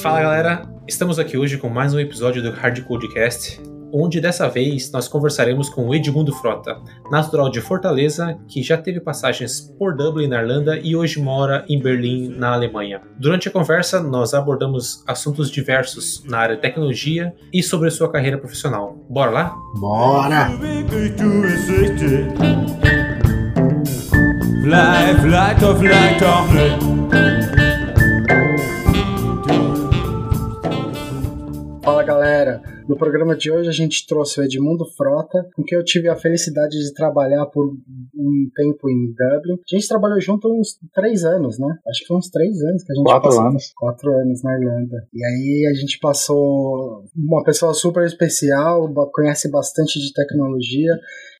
Fala galera, estamos aqui hoje com mais um episódio do Hard Codecast, onde dessa vez nós conversaremos com o Edmundo Frota, natural de Fortaleza, que já teve passagens por Dublin, na Irlanda, e hoje mora em Berlim, na Alemanha. Durante a conversa, nós abordamos assuntos diversos na área de tecnologia e sobre sua carreira profissional. Bora lá? Bora! Fly, fly, to fly, to Fala galera! No programa de hoje a gente trouxe o Edmundo Frota, com quem eu tive a felicidade de trabalhar por um tempo em Dublin. A gente trabalhou junto uns três anos, né? Acho que foi uns três anos que a gente Quatro passou. anos. Quatro anos na Irlanda. E aí a gente passou uma pessoa super especial, conhece bastante de tecnologia.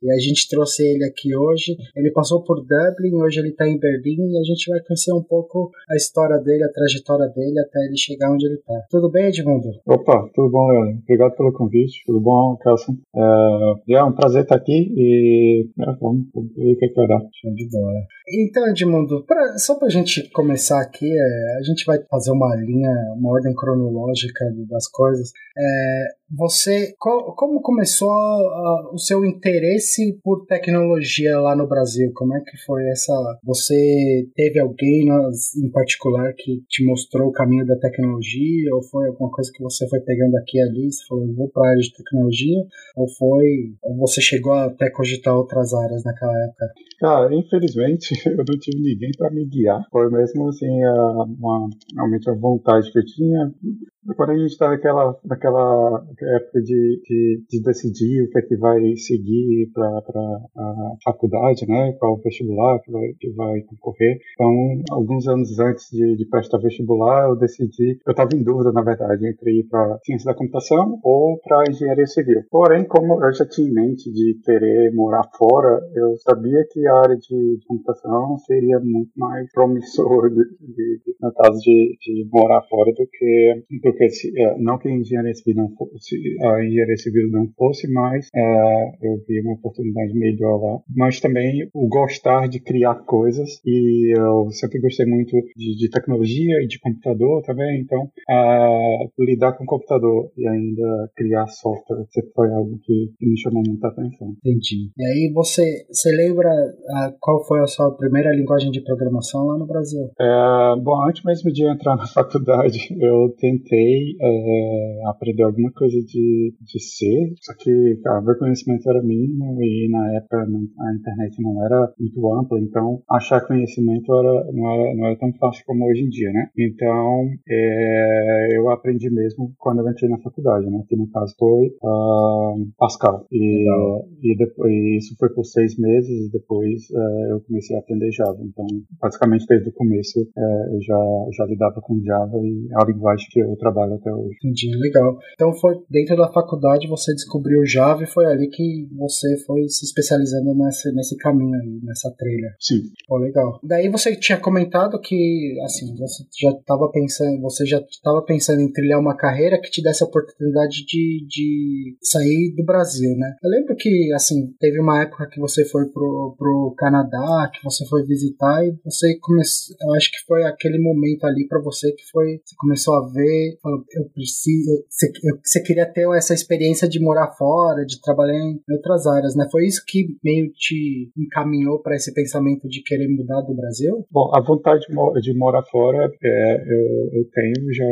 E a gente trouxe ele aqui hoje. Ele passou por Dublin, hoje ele está em Berlim e a gente vai conhecer um pouco a história dele, a trajetória dele até ele chegar onde ele está. Tudo bem, Edmundo? Opa, tudo bom, Leandro? Obrigado pelo convite. Tudo bom, Kelson? É, é um prazer estar aqui e é, vamos ver o que, que vai dar. Show de bola. Então, Edmundo, pra, só pra gente começar aqui, é, a gente vai fazer uma linha, uma ordem cronológica das coisas. É, você, co- como começou ah, o seu interesse por tecnologia lá no Brasil? Como é que foi essa? Você teve alguém nas- em particular que te mostrou o caminho da tecnologia? Ou foi alguma coisa que você foi pegando aqui e ali? Você falou, eu vou pra área de tecnologia? Ou foi, ou você chegou até cogitar outras áreas naquela época? Ah, infelizmente, eu não tive ninguém para me guiar. Foi mesmo assim, a- uma, realmente a vontade que eu tinha. Quando a gente está naquela, naquela época de, de, de decidir o que é que vai seguir para a faculdade, né? Qual vestibular que vai, que vai concorrer. Então, alguns anos antes de, de prestar vestibular, eu decidi. Eu estava em dúvida, na verdade, entre ir para ciência da computação ou para engenharia civil. Porém, como eu já tinha em mente de querer morar fora, eu sabia que a área de computação seria muito mais promissor, de, de, de- no caso de, de morar fora, do que, do que se, é, não que a engenharia civil não fosse, a engenharia civil não fosse, mas é, eu vi uma oportunidade melhor lá. Mas também o gostar de criar coisas e eu sempre gostei muito de, de tecnologia e de computador também, então é, lidar com computador e ainda criar software sempre foi algo que, que me chamou muita atenção. Entendi. E aí você, você lembra ah, qual foi a sua primeira linguagem de programação lá no Brasil? É, bom, antes mesmo de entrar na faculdade, eu tentei é, aprender alguma coisa de, de C, só que cara, meu conhecimento era mínimo e na época a internet não era muito ampla, então achar conhecimento era, não, era, não era tão fácil como hoje em dia, né? Então é, eu aprendi mesmo quando eu entrei na faculdade, né? Que no caso foi ah, Pascal. E, e depois, isso foi por seis meses e depois eh, eu comecei a aprender Java. Então, basicamente desde o começo eh, eu já, já lidava com Java e é a linguagem que eu trabalho até hoje. Entendi, legal. Então foi dentro da faculdade você descobriu Java e foi ali que você foi se especializando nesse, nesse caminho aí, nessa trilha. Sim. Pô, legal. Daí você tinha comentado que, assim, você já estava pensando, você já estava pensando em trilhar uma carreira que te desse a oportunidade de, de sair do Brasil, né? Eu lembro que, assim, teve uma época que você foi pro, pro Canadá, que você foi visitar e você começou, eu acho que foi aquele momento ali para você que foi, você começou a ver, falou, eu preciso, você, queria ter essa experiência de morar fora, de trabalhar em outras áreas, né? Foi isso que meio te encaminhou para esse pensamento de querer mudar do Brasil? Bom, a vontade de, de morar fora é, eu, eu tenho já,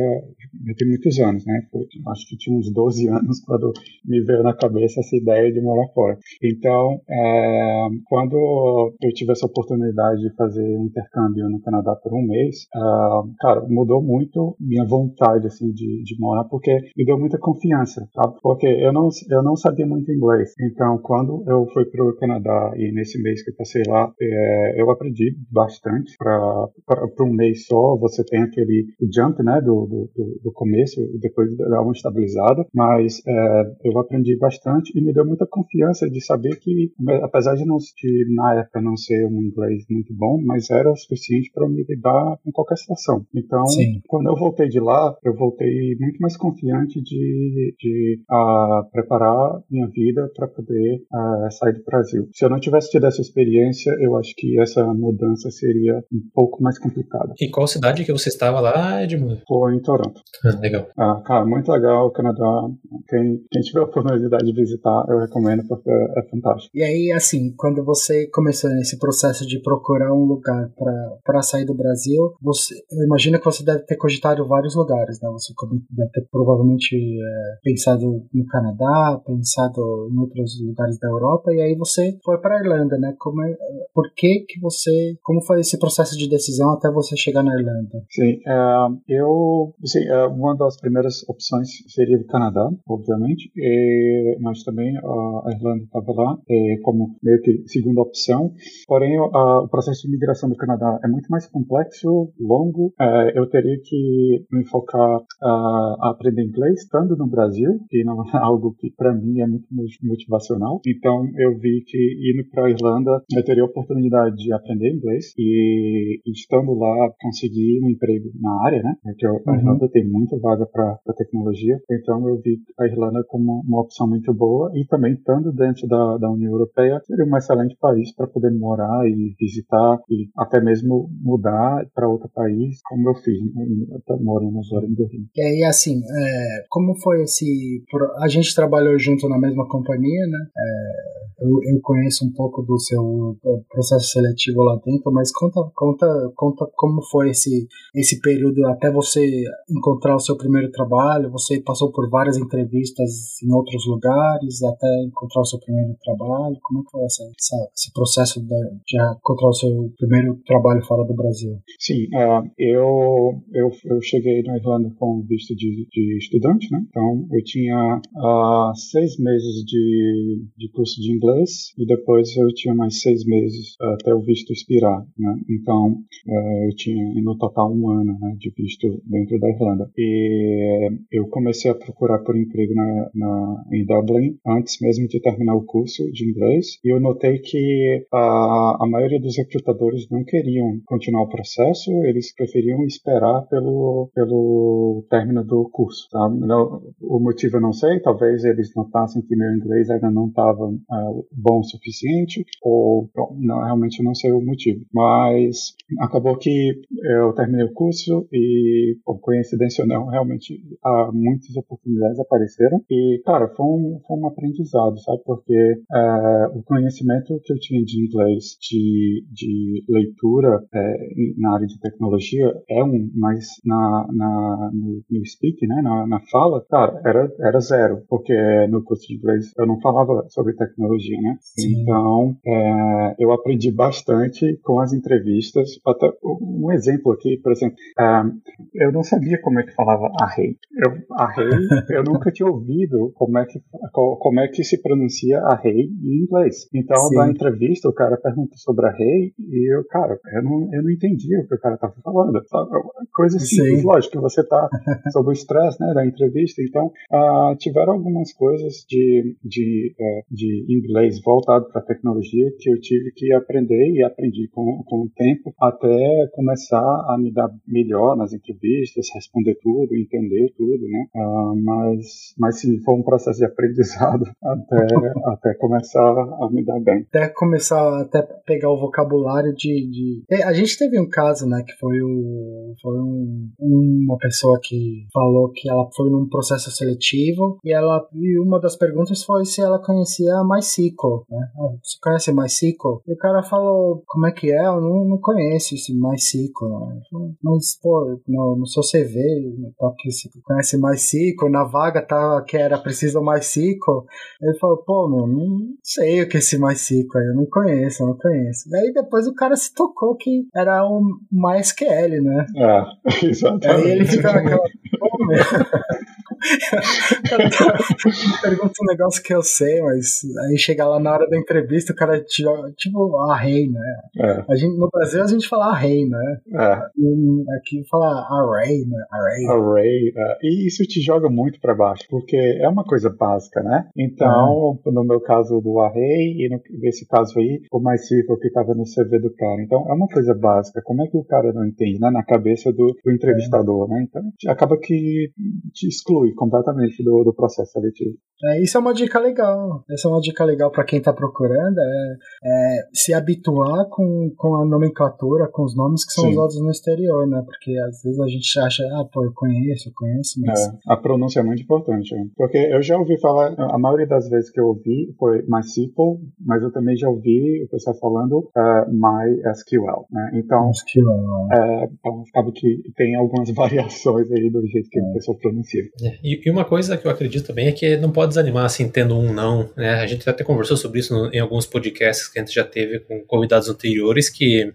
já tem muitos anos, né? Eu acho que tinha uns 12 anos quando me veio na cabeça essa ideia de morar fora. Então, é, quando eu tive essa oportunidade de fazer um intercâmbio no Canadá por um mês, ah, cara, mudou muito minha vontade assim de, de morar, porque me deu muita confiança, sabe? Porque eu não, eu não sabia muito inglês. Então, quando eu fui para o Canadá e nesse mês que eu passei lá, é, eu aprendi bastante para um mês só. Você tem aquele jump, né, do, do, do- começo, depois dá uma estabilizada, mas é, eu aprendi bastante e me deu muita confiança de saber que, apesar de, não, de na época não ser um inglês muito bom, mas era o suficiente para me lidar com qualquer situação. Então, Sim. quando eu voltei de lá, eu voltei muito mais confiante de, de uh, preparar minha vida para poder uh, sair do Brasil. Se eu não tivesse tido essa experiência, eu acho que essa mudança seria um pouco mais complicada. E qual cidade que você estava lá, Edmundo? Foi em Toronto. Ah, legal. Ah, cara, muito legal o Canadá. Quem, quem tiver a oportunidade de visitar, eu recomendo porque é fantástico. E aí, assim, quando você começou nesse processo de procurar um lugar para sair do Brasil, você, eu imagino que você deve ter cogitado vários lugares, né? Você deve ter provavelmente é, pensado no Canadá, pensado em outros lugares da Europa, e aí você foi para Irlanda, né? Como é, por que que você, como foi esse processo de decisão até você chegar na Irlanda? Sim, é, eu, sim, é, uma das primeiras opções seria o Canadá, obviamente, e, mas também a Irlanda estava lá é, como meio que segunda opção. Porém, a, o processo de imigração do Canadá é muito mais complexo, longo. É, eu teria que me focar a, a aprender inglês estando no Brasil, e não é algo que para mim é muito motivacional. Então, eu vi que indo para a Irlanda eu teria a oportunidade de aprender inglês e, estando lá conseguir um emprego na área, né? Porque a uhum. Irlanda tem muita vaga para tecnologia. Então, eu vi a Irlanda como uma opção muito boa e também estando dentro da, da União Europeia seria um excelente país para poder morar e visitar e até mesmo mudar para outro país, como eu fiz, eu morando agora em Berlim. E assim, é, como foi esse... A gente trabalhou junto na mesma companhia, né? É, eu, eu conheço um pouco do seu processo seletivo lá dentro, mas conta, conta, conta como foi esse, esse período até você encontrar o seu primeiro trabalho. Você passou por várias entrevistas em outros lugares até encontrar o seu primeiro trabalho. Como é que foi essa, essa esse processo de, de encontrar o seu primeiro trabalho fora do Brasil? Sim, uh, eu, eu, eu cheguei na Irlanda com visto de, de estudante, né? Então eu tinha uh, seis meses de, de curso de inglês e depois eu tinha mais seis meses até o visto expirar, né? Então uh, eu tinha no total um ano né, de visto dentro da Irlanda e eu comecei a procurar por emprego na, na, em Dublin antes mesmo de terminar o curso de inglês e eu notei que a, a maioria dos recrutadores não queriam continuar o processo, eles preferiam esperar pelo, pelo término do curso. Tá? O motivo eu não sei, talvez eles notassem que meu inglês ainda não estava uh, bom o suficiente, ou bom, não, realmente não sei o motivo. Mas acabou que eu terminei o curso e, por coincidência ou não, realmente uh, muitas oportunidades apareceram. E, cara, foi um, foi um aprendizado, sabe? Porque uh, o conhecimento que eu tinha de inglês, de, de leitura é, na área de tecnologia, é um, mas na, na, no, no speak, né, na, na fala, cara, era, era zero, porque no curso de inglês eu não falava sobre tecnologia, né? Sim. Então, é, eu aprendi bastante com as entrevistas. Até um exemplo aqui, por exemplo, é, eu não sabia como é que falava a rei. Eu, a rei, eu nunca tinha ouvido como é que como é que se pronuncia a rei em inglês. Então, Sim. na entrevista, o cara pergunta sobre a rei e eu, cara, eu não, eu não entendi o que o cara estava falando. Sabe? Coisa simples, Sim. lógico, você está sob o estresse né, da entrevista. Então, uh, tiveram algumas coisas de, de, uh, de inglês voltado para tecnologia que eu tive que aprender e aprendi com, com o tempo até começar a me dar melhor nas entrevistas, responder tudo, entender tudo, né? Uh, mas, mas sim, foi um processo de aprendizado até, até começar a me dar bem. Até começar, até pegar o vocabulário de, de... É, a gente teve um caso, né, que foi, o, foi um, uma pessoa que falou que ela foi num processo seletivo e ela e uma das perguntas foi se ela conhecia MySQL, né? Ah, você conhece MySQL? E o cara falou, como é que é? Eu não, não conheço esse MySQL. Né? Mas, pô, no, no seu CV, tá que você conhece MySQL, na vaga tá que era preciso MySQL. Ele falou, pô, meu, não sei o que é esse MySQL aí, eu não conheço, eu não conheço. Daí depois o cara se tocou que era o MySQL, né? É, exatamente. Aí ele fica aquela cara tá, pergunta um negócio que eu sei, mas aí chega lá na hora da entrevista, o cara tira, tipo, a rei, né? É. A gente, no Brasil a gente fala a rei, né? É. E Aqui fala array, né? Array. Array, é, e isso te joga muito para baixo, porque é uma coisa básica, né? Então, no meu caso do array e no, nesse caso aí, o MySQL que estava no CV do cara. Então, é uma coisa básica. Como é que o cara não entende, né? Na cabeça do, do entrevistador, né? Então, acaba que te exclui completamente do, do processo seletivo. É, isso é uma dica legal. Essa é uma dica legal para quem tá procurando, é, é se habituar com, com a nomenclatura, com os nomes que são Sim. usados no exterior, né? Porque às vezes a gente acha, ah, pô, eu conheço, eu conheço, mas É, a pronúncia é muito importante, né? porque eu já ouvi falar, a maioria das vezes que eu ouvi foi MySQL, mas eu também já ouvi o pessoal falando eh, MySQL, né? Então, é, então, acaba que tem algumas variações aí do jeito que o pessoal pronuncia. É, E, e uma coisa que eu acredito também é que não pode desanimar assim, tendo um não. Né? A gente até conversou sobre isso no- em alguns podcasts que a gente já teve com convidados anteriores, que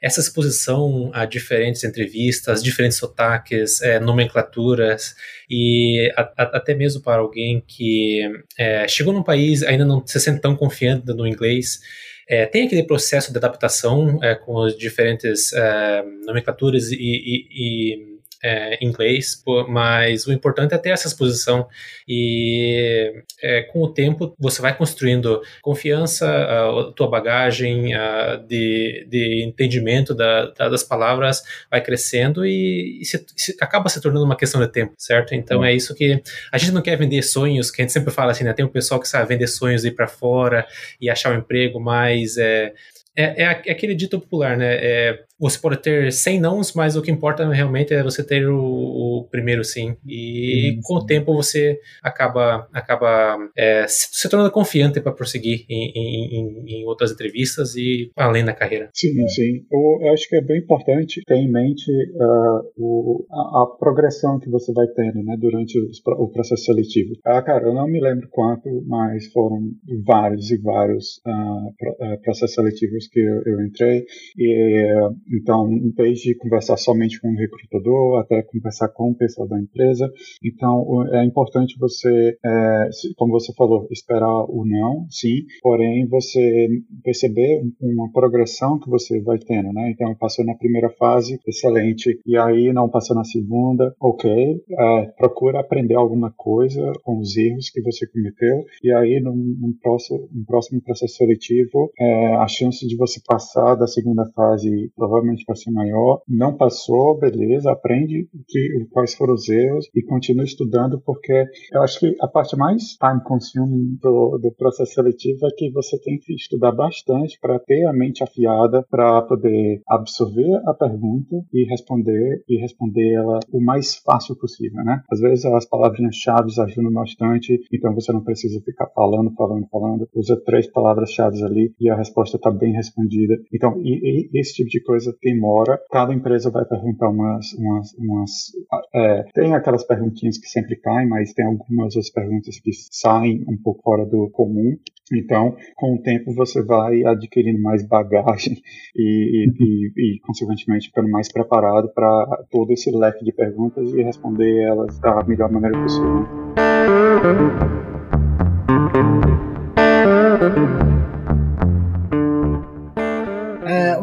essa exposição a diferentes entrevistas, diferentes sotaques, é, nomenclaturas, e a- a- até mesmo para alguém que é, chegou num país ainda não se sente tão confiante no inglês, é, tem aquele processo de adaptação é, com as diferentes é, nomenclaturas e, e- e, é, inglês, mas o importante é ter essa exposição e é, com o tempo você vai construindo confiança, a, tua bagagem a, de, de entendimento da- da- das palavras vai crescendo e, e se- se- acaba se tornando uma questão de tempo, certo? Então é isso que a gente não quer vender sonhos, que a gente sempre fala assim, né? Tem um pessoal que sabe vender sonhos ir para fora e achar um emprego, mas é, é, é é aquele dito popular, né? É, você pode ter 100 nãos, mas o que importa realmente é você ter o, o primeiro sim. E Sim, com o tempo você acaba, acaba é, se, se tornando confiante para prosseguir em, em- em- outras entrevistas e além da carreira. Sim, sim. Eu, eu acho que é bem importante ter em mente ah, o- a, a progressão que você vai tendo né, durante os o processo seletivo. Ah, cara, eu não me lembro quanto, mas foram vários e vários ah, processos seletivos que eu, eu entrei. E, eh, então, desde conversar somente com o recrutador até conversar com o pessoal da empresa. Então, é importante você, se- como você falou, esperar o não, sim, porém você perceber um- uma progressão que você vai tendo, né? Então, passou na primeira fase, excelente, e aí não passou na segunda, ok, eh, procura aprender alguma coisa com os erros que você cometeu, e aí no próximo, próximo processo seletivo, eh, a chance de você passar da segunda fase provavelmente vai ser maior. Não passou, beleza, aprende que, quais foram os erros e continua estudando, porque eu acho que a parte mais time consuming do, do processo seletivo é que você tem que estudar bastante para ter a mente afiada para poder absorver a pergunta e responder e responder ela o mais fácil possível, né? Às vezes as palavrinhas-chave ajudam bastante, então você não precisa ficar falando, falando, falando. Usa três palavras-chave ali e a resposta está bem respondida. Então, e, e esse tipo de coisa demora. Cada empresa vai perguntar umas, umas, umas é, tem aquelas perguntinhas que sempre caem, mas tem algumas outras perguntas que saem um pouco fora do comum. Então, com o tempo você vai adquirindo mais bagagem e, e, e, e consequentemente, ficando mais preparado para todo esse leque de perguntas e responder elas da melhor maneira possível.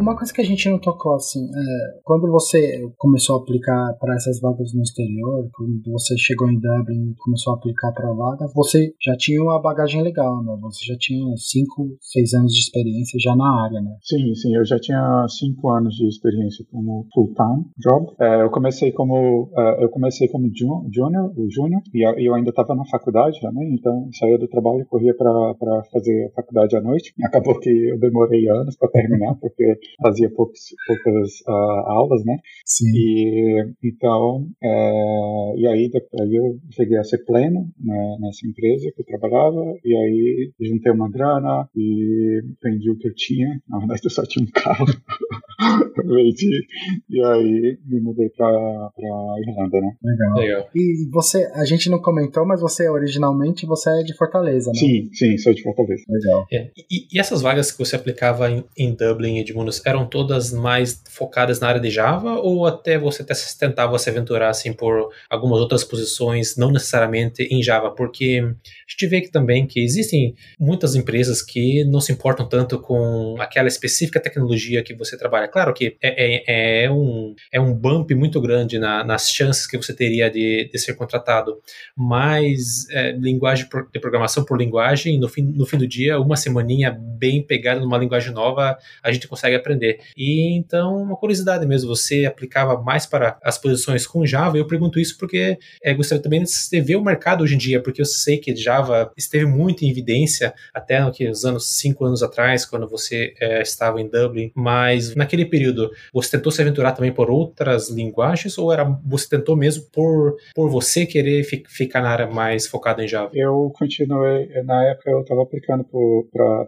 Uma coisa que a gente não tocou assim, é, quando você começou a aplicar para essas vagas no exterior, quando você chegou em Dublin e começou a aplicar para vagas, você já tinha uma bagagem legal, né? Você já tinha 5, 6 anos de experiência já na área, né? Sim, sim, eu já tinha cinco anos de experiência como full-time job. É, eu comecei como é, eu comecei como ju- junior, junior e eu ainda estava na faculdade também, então saía do trabalho e corria para fazer a faculdade à noite. Acabou que eu demorei anos para terminar porque fazia poucos, poucas ah, aulas, né? Sim. E então, é, e aí, aí eu cheguei a ser pleno né, nessa empresa que eu trabalhava, e aí juntei uma grana e vendi o que eu tinha. Na verdade, eu só tinha um carro. Vendi. E aí me mudei pra, pra Irlanda, né? Legal. Legal. E você, a gente não comentou, mas você originalmente você é de Fortaleza, né? Sim, sim, sou de Fortaleza. Legal. É, E, e essas vagas que você aplicava em, em Dublin e Edmundos eram todas mais focadas na área de Java ou até você tentava se aventurar assim por algumas outras posições, não necessariamente em Java? Porque a gente vê que também que existem muitas empresas que não se importam tanto com aquela específica tecnologia que você trabalha. Claro que é, é, é um, é um bump muito grande na- nas chances que você teria de, de ser contratado, mas é, linguagem de programação por linguagem, no fim, no fim do dia, uma semaninha bem pegada numa linguagem nova, a gente consegue aprender. E então, uma curiosidade mesmo, você aplicava mais para as posições com Java? Eu pergunto isso porque é, gostaria também de ver o mercado hoje em dia, porque eu sei que Java esteve muito em evidência até nos anos, cinco anos atrás, quando você é, estava em Dublin, mas naquele período, você tentou se aventurar também por outras linguagens ou era você tentou mesmo por, por você querer fi- ficar na área mais focada em Java? Eu continuei, na época eu estava aplicando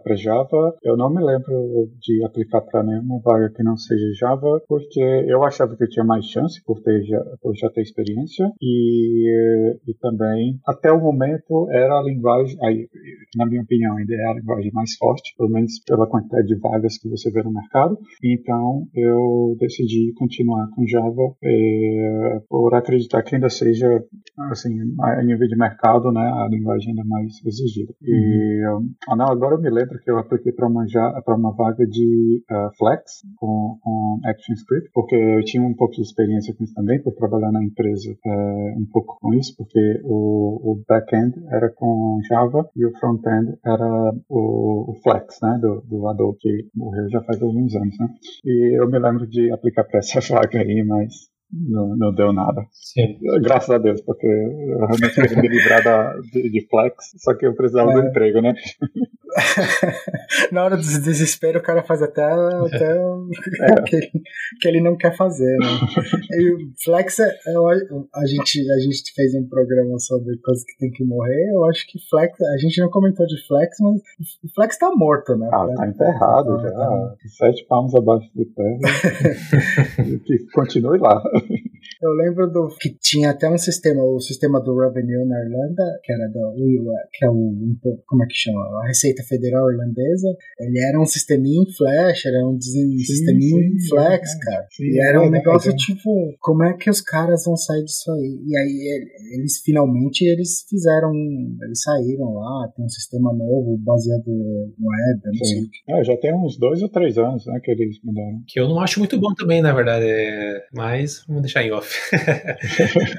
para Java. Eu não me lembro de aplicar para nenhuma vaga que não seja Java, porque eu achava que eu tinha mais chance por, ter já, por já ter experiência e, e também, até o momento, era a linguagem, aí, na minha opinião, ainda é a linguagem mais forte, pelo menos pela quantidade de vagas que você vê no mercado. Então eu decidi continuar com Java eh, por acreditar que ainda seja assim a nível de mercado, né, a linguagem ainda mais exigida. E ah, não, agora eu me lembro que eu apliquei para uma para uma vaga de ah, Flex com, com ActionScript, porque eu tinha um pouco de experiência com isso também por trabalhar na empresa eh, um pouco com isso, porque o, o back-end era com Java e o front-end era o, o Flex, né, do, do Adobe que morreu já faz alguns anos, né. E eu me lembro de aplicar para essa vaga aí, mas não, não deu nada. Sim. Graças a Deus, porque eu realmente queria me livrar da, de, de flex, só que eu precisava do É. emprego, né? Na hora do desespero, o cara faz até, até o que, ele, que ele não quer fazer, né? E o Flex, é, eu- a, gente, a gente fez um programa sobre coisas que tem que morrer. Eu acho que Flex, a gente não comentou de Flex, mas o Flex tá morto, né? Ah, tá enterrado Tá- já, tá- sete palmos abaixo do terra, e que continue lá. Eu lembro do que tinha até um sistema, o sistema do Revenue na Irlanda, que era do que é o como é que chama? A Receita Federal Irlandesa. Ele era um sisteminha em Flash, era um desen- sisteminha em sim, Flex, é, cara. sim, e é era um negócio é. tipo, como é que os caras vão sair disso aí? E aí ele- eles finalmente eles fizeram, eles saíram lá, tem um sistema novo baseado em web, eu não sei Sim. É, já tem uns dois ou três anos, né, que eles mudaram. Que eu não acho muito bom também, na verdade, é- mas vamos deixar em off.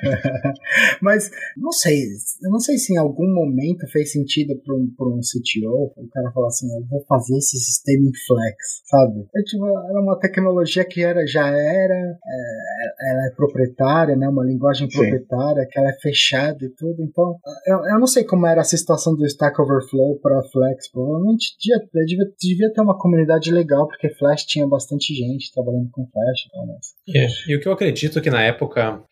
Mas não sei, eu não sei se em algum momento fez sentido para um, pra um CTO o cara falar assim, eu vou fazer esse sistema em Flex, sabe? É, tipo, era uma tecnologia que era, já era, é, ela é proprietária, né? Uma linguagem Sim. proprietária, que ela é fechada e tudo. Então, eu, eu não sei como era a situação do Stack Overflow para Flex. Provavelmente devia, devia, devia ter uma comunidade legal, porque Flash tinha bastante gente trabalhando com Flash e mas... É, E o que eu acredito que na época,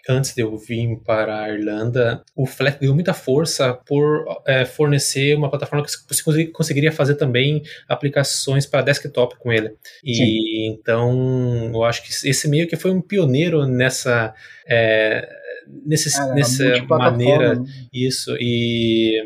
antes de eu vir para a Irlanda, o Flex deu muita força por é, fornecer uma plataforma que você consegui- conseguiria fazer também aplicações para desktop com ele. E então eu acho que esse meio que foi um pioneiro nessa. é, nesse, Ah, nessa maneira né? isso, e,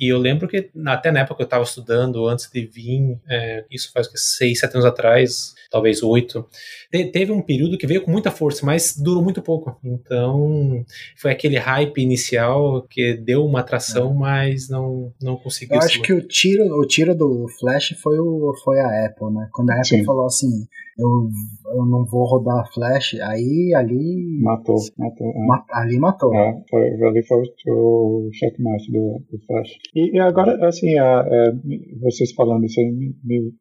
e eu lembro que até na época que eu estava estudando, antes de vir, é, isso faz o quê? seis, sete anos atrás, talvez oito, te- teve um período que veio com muita força, mas durou muito pouco. Então, foi aquele hype inicial que deu uma atração, mas não, não conseguiu Eu acho que o tiro, o tiro do Flash foi, o, foi a Apple, né? Quando a Apple Sim. falou assim, eu, eu não vou rodar Flash, aí ali, Matou, matou. é. ma- ali matou. É, foi, ali foi o, o checkmate do, do Flash. E, e agora, assim, a- é, vocês falando isso aí me, me,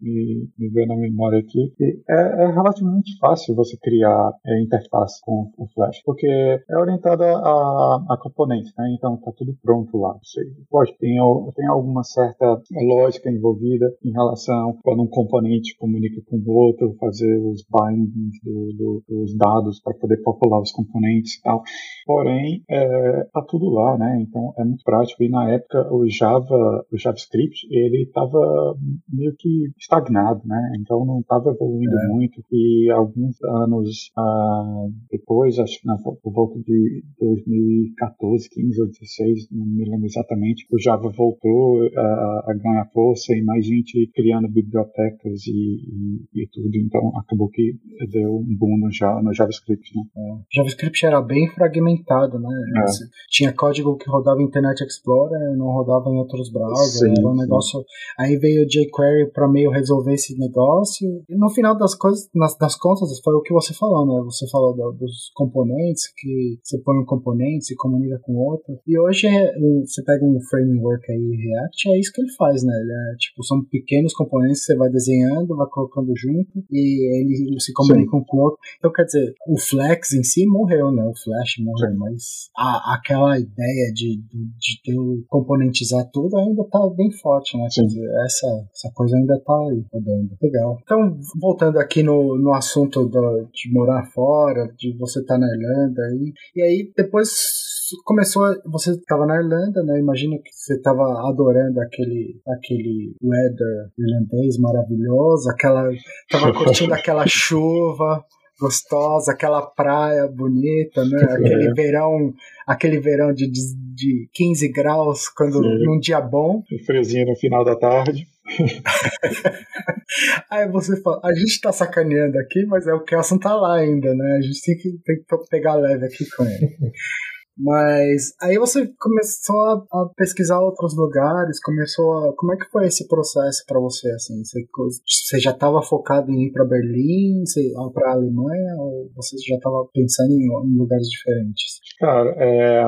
me, veio na memória aqui, é, é relativamente fácil você criar é, interface com o Flash, porque é orientado a, a componentes, né? Então tá tudo pronto lá. Você, pode, tem, tem alguma certa lógica envolvida em relação quando um componente comunica com o outro, fazer os bind engines, do, do, dos dados para poder popular os componentes e tal. Porém, é, tá tudo lá, né? Então é muito prático. E na época o Java, o JavaScript, ele estava meio que estagnado, né? Então não estava evoluindo é. muito. E alguns anos ah, depois, acho que na, por volta de 2014, 15 ou 16, não me lembro exatamente, o Java voltou a, a ganhar força e mais gente criando bibliotecas e, e, e, tudo. Então acabou que deu um boom no, no JavaScript, né? É. JavaScript era bem fragmentado, né? É. Tinha código que rodava Internet Explorer, não rodava em outros browsers, sim, era um negócio. Aí veio o jQuery para meio resolver esse negócio. E no final das coisas, nas, das contas, foi o que você falou, né? Você falou do, dos componentes, que você põe um componente, se comunica com outro. E hoje é, você pega um framework aí, React, é isso que ele faz, né? Ele é, tipo, são pequenos componentes que você vai desenhando, vai colocando junto e ele se comunica com o outro. Então, quer dizer, o Flex em si morreu, né? O Flash morreu, Sim. mas a, aquela ideia de, de, de ter o tudo ainda tá bem forte, né? Quer dizer, essa, essa coisa ainda tá aí rodando. Legal. Então, voltando aqui no, no assunto do, de morar fora, de você estar tá na Irlanda, e, e aí depois começou, você estava na Irlanda, né? Imagino que você estava adorando aquele, aquele weather irlandês maravilhoso, aquela, tava curtindo aquela chuva gostosa, aquela praia bonita, né? Aquele é. verão, aquele verão de, de, de 15 graus quando Sim. num dia bom. Friozinho no final da tarde. Aí você fala, a gente tá sacaneando aqui, mas é o Kelson tá lá ainda, né? A gente tem que, tem que pegar leve aqui com ele. Mas aí você começou a, pesquisar outros lugares, começou a. Como é que foi esse processo para você? Assim, você, você já estava focado em ir para Berlim, para a Alemanha, ou você já estava pensando em, em, lugares diferentes? Cara, é,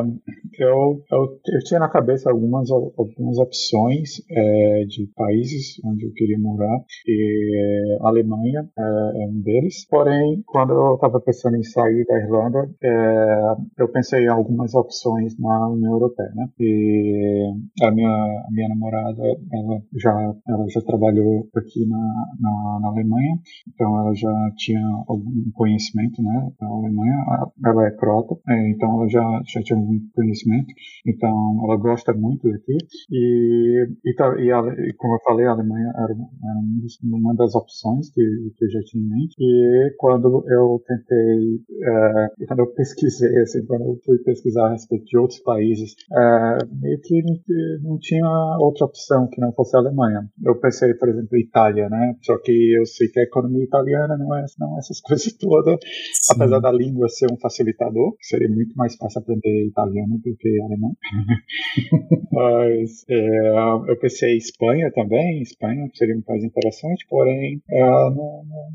eu, eu, eu, tinha na cabeça algumas, algumas opções é, de países onde eu queria morar, e a Alemanha é, é um deles. Porém, quando eu estava pensando em sair da Irlanda, é, eu pensei em algumas algumas opções na União Europeia, né? E a minha, a minha namorada, ela já, ela já trabalhou aqui na, na, na Alemanha, então ela já tinha algum conhecimento, né, da Alemanha. Ela é croata, é, então ela já, já tinha algum conhecimento, então ela gosta muito daqui. E, e, e, a, e como eu falei, a Alemanha era, era uma das opções que, que eu já tinha em mente. E quando eu tentei, é, quando eu pesquisei, assim, quando eu fui pesquisar pesquisar a respeito de outros países, é, meio que não, não, tinha outra opção que não fosse a Alemanha. Eu pensei, por exemplo, Itália, né? Só que eu sei que a economia italiana não é não é essas coisas todas, Sim. apesar da língua ser um facilitador, seria muito mais fácil aprender italiano do que alemão. Mas é, eu pensei Espanha também, Espanha seria um país interessante, porém é, não, não,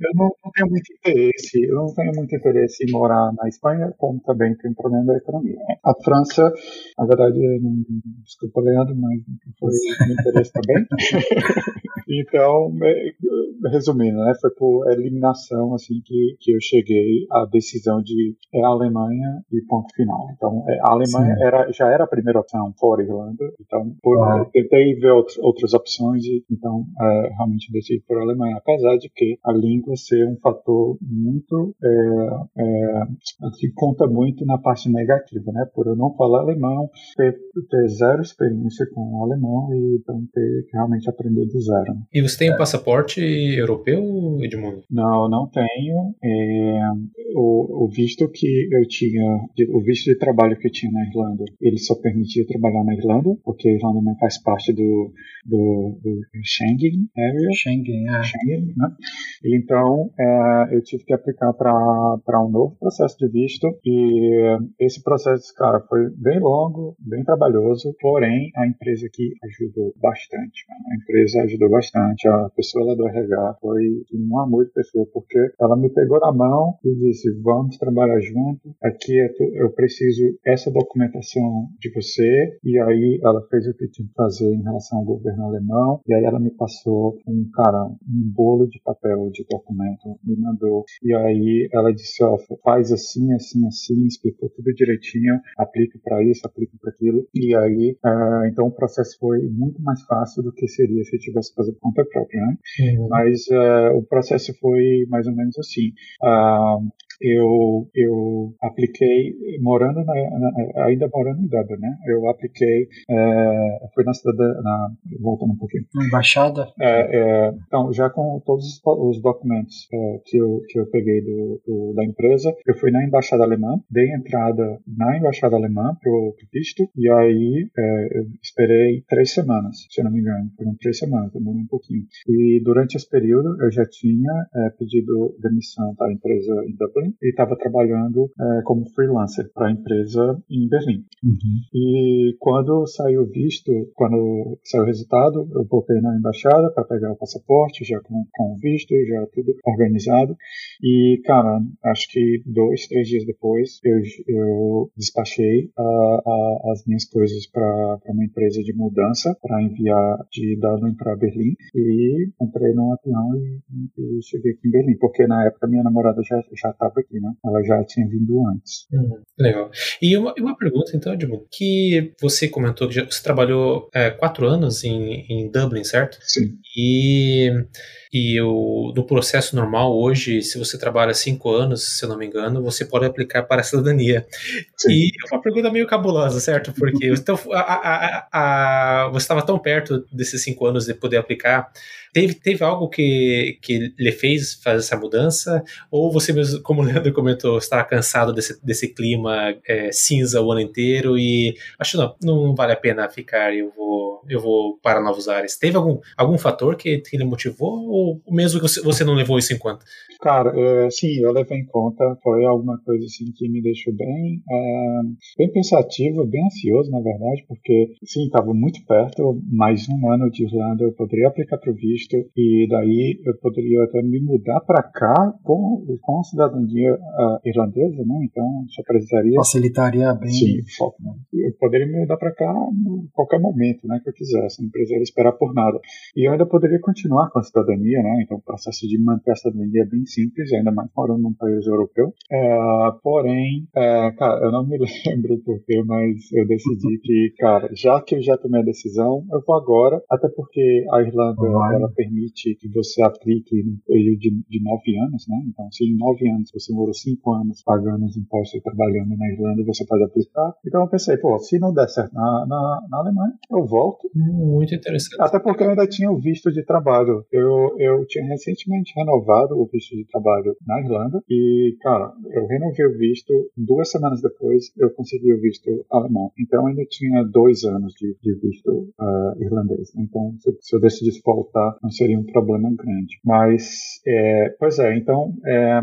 eu não, não, tenho muito interesse, eu não tenho muito interesse em morar na Espanha, como também tem problema da economia. A França, na verdade, não, desculpa, Leandro, mas não foi meu interesse também. então, é, resumindo, né, foi por eliminação assim que, que eu cheguei à decisão de é a Alemanha e ponto final. Então, é, a Alemanha era, já era a primeira opção fora Irlanda, então por, ah. tentei ver outros, outras opções e então é, realmente decidi por Alemanha, apesar de que a língua ser um fator muito é, é, que conta muito na parte negativa, né? Por eu não falar alemão, ter, ter zero experiência com o alemão e então ter que realmente aprender do zero. E você tem um passaporte europeu, Edmundo? Não, não tenho. É, o, o, visto que eu tinha, o visto de trabalho que eu tinha na Irlanda, ele só permitia trabalhar na Irlanda, porque a Irlanda não faz parte do, do, do Schengen Area. Schengen, é. Schengen, né? Então, é, eu tive que aplicar para um novo processo de visto e esse processo, cara, foi bem longo, bem trabalhoso, porém a empresa aqui ajudou bastante. A empresa ajudou bastante, a pessoa lá do RH foi um amor de pessoa, porque ela me pegou na mão e disse: vamos trabalhar junto, aqui é eu preciso essa documentação de você, e aí ela fez o que tinha que fazer em relação ao governo alemão, e aí ela me passou um, cara, um bolo de papel de documento, me mandou, e aí ela disse: ó, faz assim, assim, assim, explicou tudo direitinho, aplica para isso, aplica para aquilo. E aí, uh, então o processo foi muito mais fácil do que seria se eu tivesse fazer conta própria, né? Uhum. Mas Mas uh, o processo foi mais ou menos assim. Uh, eu, eu apliquei, morando na, na, ainda morando em Dublin, né? Eu apliquei, é, fui na cidade, na, voltando um pouquinho. Na embaixada? É, é, então, já com todos os, os documentos é, que, eu, que eu peguei do, do, da empresa, eu fui na embaixada alemã, dei entrada na embaixada alemã pro, pro visto, e aí é, eu esperei três semanas, se eu não me engano, foram três semanas, demorou um pouquinho. E durante esse período, eu já tinha é, pedido demissão da empresa em Dublin, Berlim e estava trabalhando é, como freelancer para a empresa em Berlim. Uhum. E quando saiu o visto, quando saiu o resultado, eu voltei na embaixada para pegar o passaporte, já com, com o visto, já tudo organizado. E, cara, acho que dois, três dias depois, eu, eu despachei a, a, as minhas coisas para uma empresa de mudança para enviar de Dublin para Berlim. E entrei num avião e, e, cheguei aqui em Berlim, porque na época minha namorada já estava aqui, né? Ela já tinha vindo antes. Uhum, legal. E uma, uma pergunta, então, Edmundo, que você comentou que já, você trabalhou é, quatro anos em, em Dublin, certo? Sim. E e o, no processo normal, hoje, se você trabalha cinco anos, se eu não me engano, você pode aplicar para a cidadania. Sim. E é uma pergunta meio cabulosa, certo? Porque então, a, a, a, você estava tão perto desses cinco anos de poder aplicar. Teve, teve algo que, que lhe fez fazer essa mudança? Ou você mesmo, como Leandro comentou, estava cansado desse, desse clima é, cinza o ano inteiro e acho não, não vale a pena ficar, eu vou, eu vou para novos ares. Teve algum, algum fator que, que lhe motivou ou mesmo que você não levou isso em conta? Cara, é, sim, eu levei em conta. Foi alguma coisa assim que me deixou bem, é, bem pensativo, bem ansioso, na verdade, porque sim, estava muito perto. Mais um ano de Irlanda, eu poderia aplicar para o visto e daí eu poderia até me mudar para cá com, com a cidadania uh, irlandesa, né? Então só precisaria facilitaria bem. Sim, foco, né? eu poderia me mudar para cá em qualquer momento, né? Que eu quisesse, não precisaria esperar por nada. E eu ainda poderia continuar com a cidadania né? Então o processo de manter a cidadania é bem simples, ainda mais morando num país europeu. É, porém, é, cara, eu não me lembro porquê, mas eu decidi que, cara, já que eu já tomei a decisão, eu vou agora, até porque a Irlanda ela permite que você aplique no período de, de nove anos, né? Então, se em nove anos você morou cinco anos pagando os impostos e trabalhando na Irlanda, você pode aplicar. Então eu pensei, pô, se não der certo na, na, na Alemanha, eu volto. Muito interessante. Até porque eu ainda tinha o visto de trabalho. Eu, eu tinha recentemente renovado o visto de trabalho na Irlanda e, cara, eu renovei o visto, duas semanas depois eu consegui o visto alemão. Então eu ainda tinha dois anos de, de visto uh, irlandês. Então, se, se, eu decidisse voltar, não seria um problema grande. Mas, é, pois é, então, é,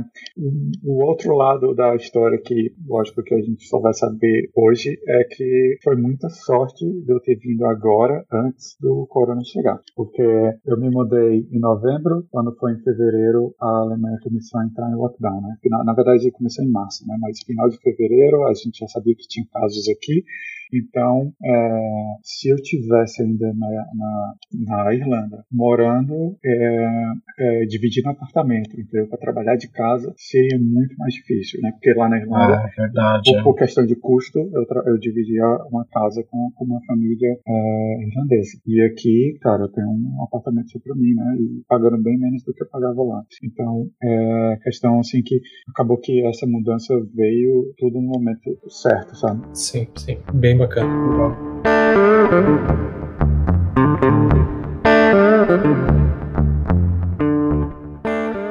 o outro lado da história que, lógico, que a gente só vai saber hoje é que foi muita sorte de eu ter vindo agora, antes do corona chegar. Porque eu me mudei em novembro quando foi em fevereiro, a Alemanha começou a entrar em lockdown, né? Na, na verdade, começou em março, né? Mas final de fevereiro, a gente já sabia que tinha casos aqui, então, é, se eu tivesse ainda na, na, na Irlanda, morando, é, é, dividindo apartamento, entendeu? Para trabalhar de casa, seria muito mais difícil, né? Porque lá na Irlanda, ah, verdade, por, por, questão de custo, eu, eu dividia uma casa com, com uma família é, irlandesa. E aqui, cara, eu tenho um apartamento só para mim, né? E pagando bem menos do que eu pagava lá. Então, é questão assim que acabou que essa mudança veio tudo no momento certo, sabe? Sim, sim. Bem bacana.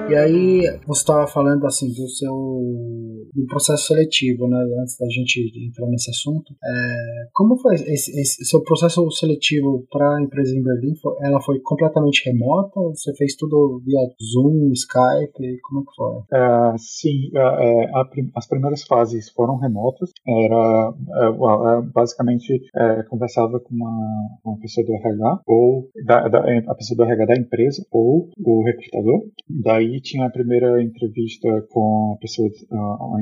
E aí, você estava falando assim do seu do processo seletivo, né? Antes da gente entrar nesse assunto, é, como foi esse, esse seu processo seletivo para a empresa em Berlim? Ela foi completamente remota? Você fez tudo via Zoom, Skype? Como é que foi? É, sim, é, é a, as primeiras fases foram remotas. Era basicamente conversava com uma, uma pessoa do RH ou da, da, a pessoa do RH da empresa ou o recrutador. Daí tinha a primeira entrevista com a pessoa,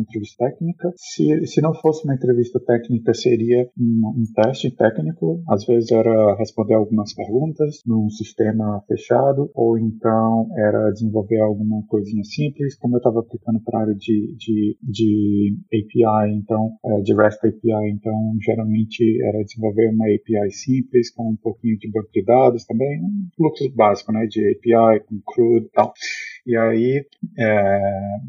uma entrevista técnica. Se, se não fosse uma entrevista técnica, seria um, um teste técnico. Às vezes era responder algumas perguntas num sistema fechado, ou então era desenvolver alguma coisinha simples, como eu estava aplicando para a área de, de, de API, então, é, de REST API, então geralmente era desenvolver uma API simples com um pouquinho de banco de dados também, um fluxo básico, né, de API com CRUD e tal. E aí, é,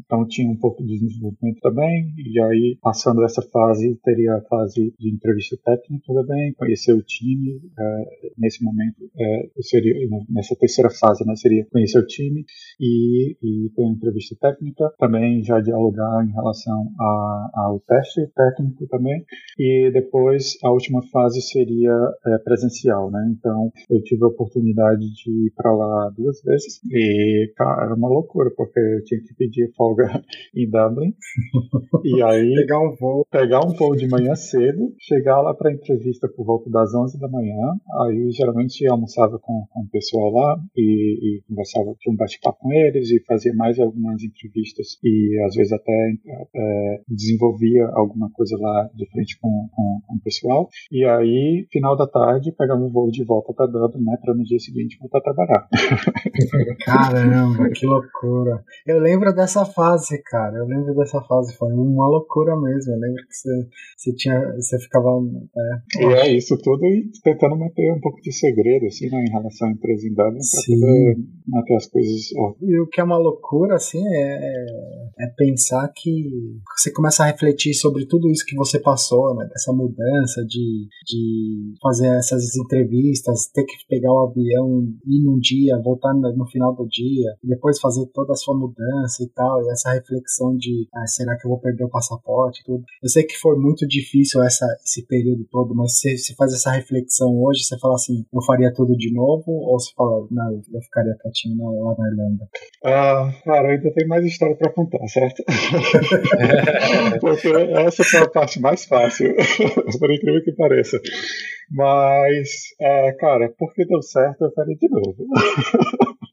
então tinha um pouco de desenvolvimento também, e aí, passando essa fase, teria a fase de entrevista técnica também, conhecer o time, é, nesse momento, é, seria, nessa terceira fase, né, seria conhecer o time e, e ter uma entrevista técnica, também já dialogar em relação a, ao teste técnico também, e depois a última fase seria é, presencial, né, então eu tive a oportunidade de ir para lá duas vezes, e, cara, uma loucura, porque eu tinha que pedir folga em Dublin. e aí. pegar um voo. Pegar um voo de manhã cedo, chegar lá para entrevista por volta das 11 da manhã. Aí geralmente almoçava com, com o pessoal lá e, e conversava, tinha um bate-papo com eles e fazia mais algumas entrevistas e às vezes até desenvolvia alguma coisa lá de frente com, com, com, o pessoal. E aí, final da tarde, pegava um voo de volta para Dublin, né, para no dia seguinte voltar a trabalhar. Caramba, que loucura. Eu lembro dessa fase, cara. Eu lembro dessa fase. Foi uma loucura mesmo. Eu lembro que você, você tinha. Você ficava. É, e é isso tudo e tentando manter um pouco de segredo, assim, né, em relação à empresa em pra poder manter as coisas. Ó. E o que é uma loucura, assim, é, é pensar que você começa a refletir sobre tudo isso que você passou, né? Essa mudança de, de fazer essas entrevistas, ter que pegar o avião, ir num dia, voltar no final do dia, depois fazer toda a sua mudança e tal, e essa reflexão de ah, será que eu vou perder o passaporte e tudo. Eu sei que foi muito difícil essa, esse período todo, mas se você faz essa reflexão hoje, você fala assim, eu faria tudo de novo, ou você fala, não, eu ficaria quietinho lá na Irlanda? Ah, cara, ainda tem mais história para contar, certo? Porque essa foi a parte mais fácil, por incrível que pareça. Mas, é, cara, porque deu certo, eu faria de novo.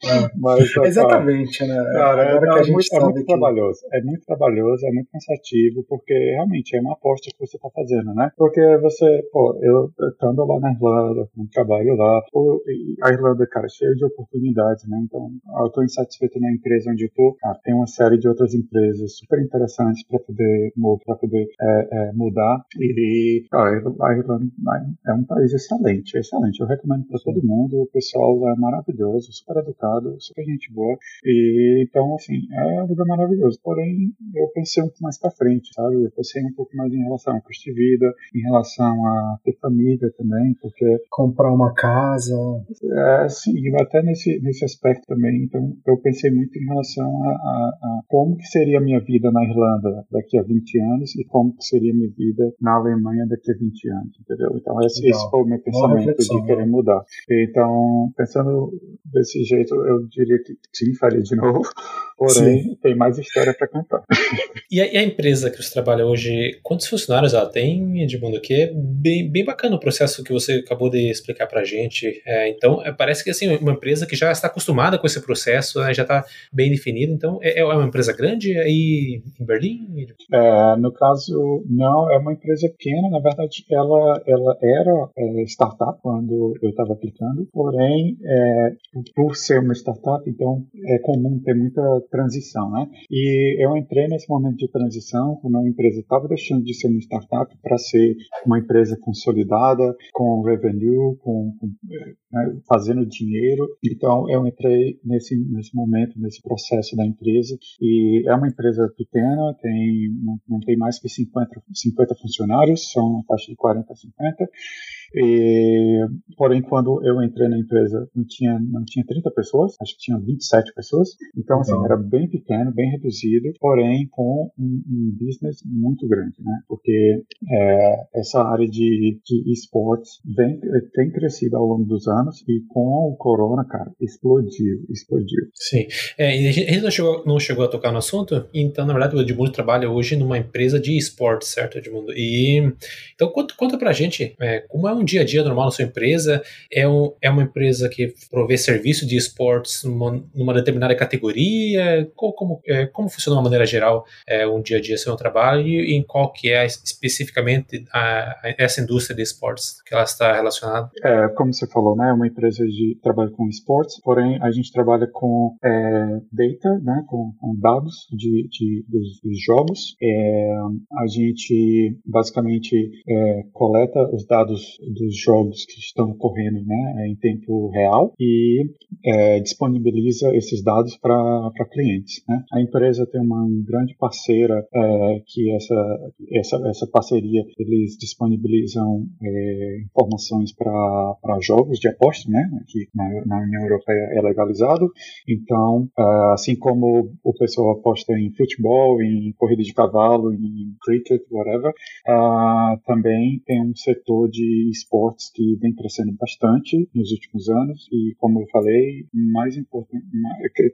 É. Mas, Exatamente, né? Cara, é, é, muito, é muito que... trabalhoso. É muito trabalhoso, é muito cansativo, porque realmente é uma aposta que você está fazendo, né? Porque você, pô, eu estando lá na Irlanda, com trabalho lá, pô, a Irlanda, cara, cheia de oportunidades, né? Então, eu estou insatisfeito na empresa onde eu tô. Cara, tem uma série de outras empresas super interessantes para poder, pra poder é, é, mudar. E, cara, a Irlanda é um país excelente, excelente. Eu recomendo para todo mundo. O pessoal é maravilhoso, super educado super gente boa. E então, assim, é um lugar maravilhoso. Porém, eu pensei um pouco mais para frente, sabe? Eu pensei um pouco mais em relação ao custo de vida, em relação a ter família também, porque. Comprar uma casa. É, sim, até nesse, nesse aspecto também. Então, eu pensei muito em relação a, a, a como que seria a minha vida na Irlanda daqui a 20 anos e como que seria a minha vida na Alemanha daqui a 20 anos, entendeu? Então, esse, esse foi o meu pensamento de querer né? mudar. Então, pensando desse jeito, eu diria que sim, faria de novo. Porém, sim. tem mais história para contar. E a, e a, empresa que você trabalha hoje, quantos funcionários ela tem, Edmundo? Que é bem, bem bacana o processo que você acabou de explicar para gente. É, então, é, parece que assim, uma empresa que já está acostumada com esse processo, né, já está bem definido. Então, é, é, uma empresa grande aí em Berlim? É, no caso, não, é uma empresa pequena. Na verdade, ela, ela era é, startup quando eu estava aplicando, porém, é, por ser uma startup, então é comum ter muita transição, né? E eu entrei nesse momento de transição quando a empresa estava deixando de ser uma startup para ser uma empresa consolidada, com revenue, com, com né, fazendo dinheiro. Então eu entrei nesse nesse momento, nesse processo da empresa e é uma empresa pequena, tem não, não tem mais que 50 50 funcionários, são uma taxa de 40 a 50 e, porém, quando eu entrei na empresa, não tinha, não tinha 30 pessoas, acho que tinha 27 pessoas. Então, assim, era bem pequeno, bem reduzido, porém com um, um business muito grande, né? Porque é, essa área de, de esportes vem, tem crescido ao longo dos anos e com o corona, cara, explodiu, explodiu. Sim. É, a gente não chegou, não chegou a tocar no assunto, então, na verdade, o Edmundo trabalha hoje numa empresa de esportes, certo, Edmundo? E, então, conta, conta pra gente é, como é um dia a dia normal na sua empresa? É, um, é uma empresa que provê serviço de esportes numa, numa determinada categoria? Como, como, é, como funciona de uma maneira geral é, um dia a dia seu trabalho e em qual que é especificamente a, a, essa indústria de esportes que ela está relacionada? É, como você falou, né, é uma empresa de trabalho com esportes, porém a gente trabalha com é, data, né, com, com dados de, de dos, dos, jogos. É, a gente basicamente é, coleta os dados dos jogos que estão ocorrendo né, em tempo real e é, disponibiliza esses dados para clientes. Né? A empresa tem uma grande parceira é, que essa, essa, essa parceria eles disponibilizam é, informações para jogos de aposta, né? que na, na, União Europeia é legalizado. Então, é, assim como o pessoal aposta em futebol, em corrida de cavalo, em cricket, whatever, uh, também tem um setor de esportes que vem crescendo bastante nos últimos anos e, como eu falei, mais importante,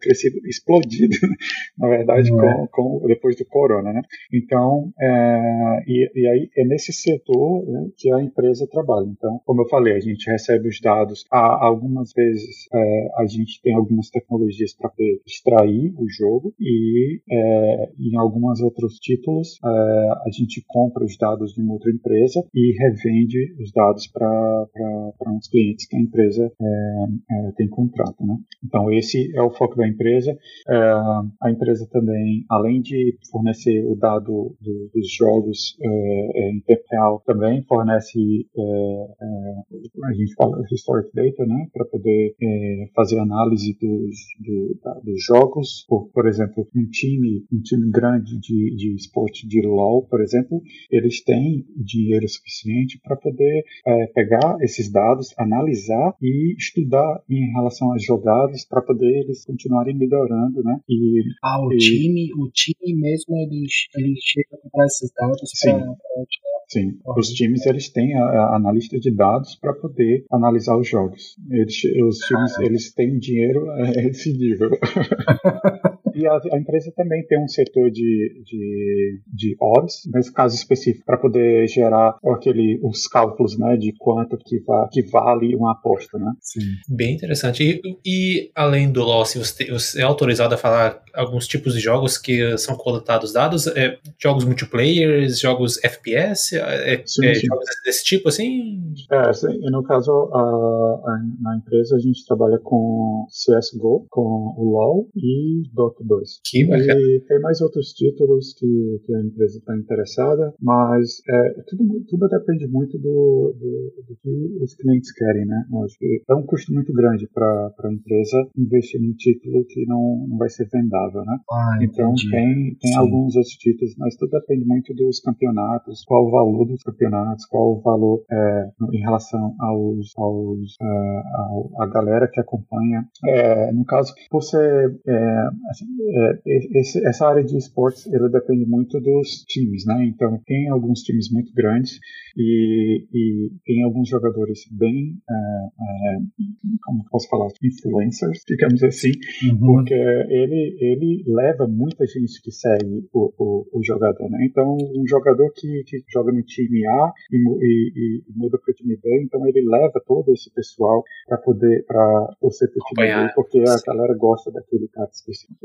crescido, explodido, na verdade, é. com, com, depois do corona, né? Então, é, e, e, aí é nesse setor né, que a empresa trabalha. Então, como eu falei, a gente recebe os dados, há, algumas vezes é, a gente tem algumas tecnologias para extrair o jogo e é, em alguns outros títulos é, a gente compra os dados de uma outra empresa e revende os dados para uns clientes que a empresa é, é, tem contrato. Né? Então, esse é o foco da empresa. É, a empresa também, além de fornecer o dado do, dos jogos é, é, em tempo real, também fornece, a gente fala historic data, né? para poder fazer análise dos, do, da, dos jogos. Por, por exemplo, um time, um time grande de, de esporte de LoL, por exemplo, eles têm dinheiro suficiente para poder é, pegar esses dados, analisar e estudar em relação às jogadas para poder eles continuarem melhorando, né? E, ah, o e... time, o time mesmo ele, ele chega a comprar esses dados para Sim, os times eles têm a, a analista de dados para poder analisar os jogos. Eles, os times eles têm dinheiro a esse nível. E a, a, empresa também tem um setor de, de, de odds, nesse caso específico, para poder gerar aquele, os cálculos né, de quanto que, va, que vale uma aposta. Né? Sim. Bem interessante. E, e além do LoS, você, você, é autorizado a falar alguns tipos de jogos que são coletados dados? É, jogos multiplayer, jogos FPS, é, sim, é, sim. jogos desse tipo assim? É, sim. no caso, a, a, na empresa a gente trabalha com CSGO, com o LoL e Dota 2. Que bacana. E tem mais outros títulos que, que a empresa está interessada, mas é, tudo, tudo depende muito do, do, do, que os clientes querem, né? É um custo muito grande para a empresa investir num título que não, não vai ser vendável, né? Ah, então tem, tem alguns outros títulos, mas tudo depende muito dos campeonatos, qual o valor dos campeonatos, qual o valor é, em relação aos, aos uh, a galera que acompanha. É, no caso, ser é, assim, é, esse, essa área de esportes ela depende muito dos times, né? Então tem alguns times muito grandes e, e tem alguns jogadores bem, é, é, como posso falar, influencers, digamos assim, uhum. porque ele ele leva muita gente que segue o, o, o jogador, né? Então um jogador que, que joga no time A e, e, e muda para o time B, então ele leva todo esse pessoal para poder para torcer para o time B, porque a galera gosta daquele cara específico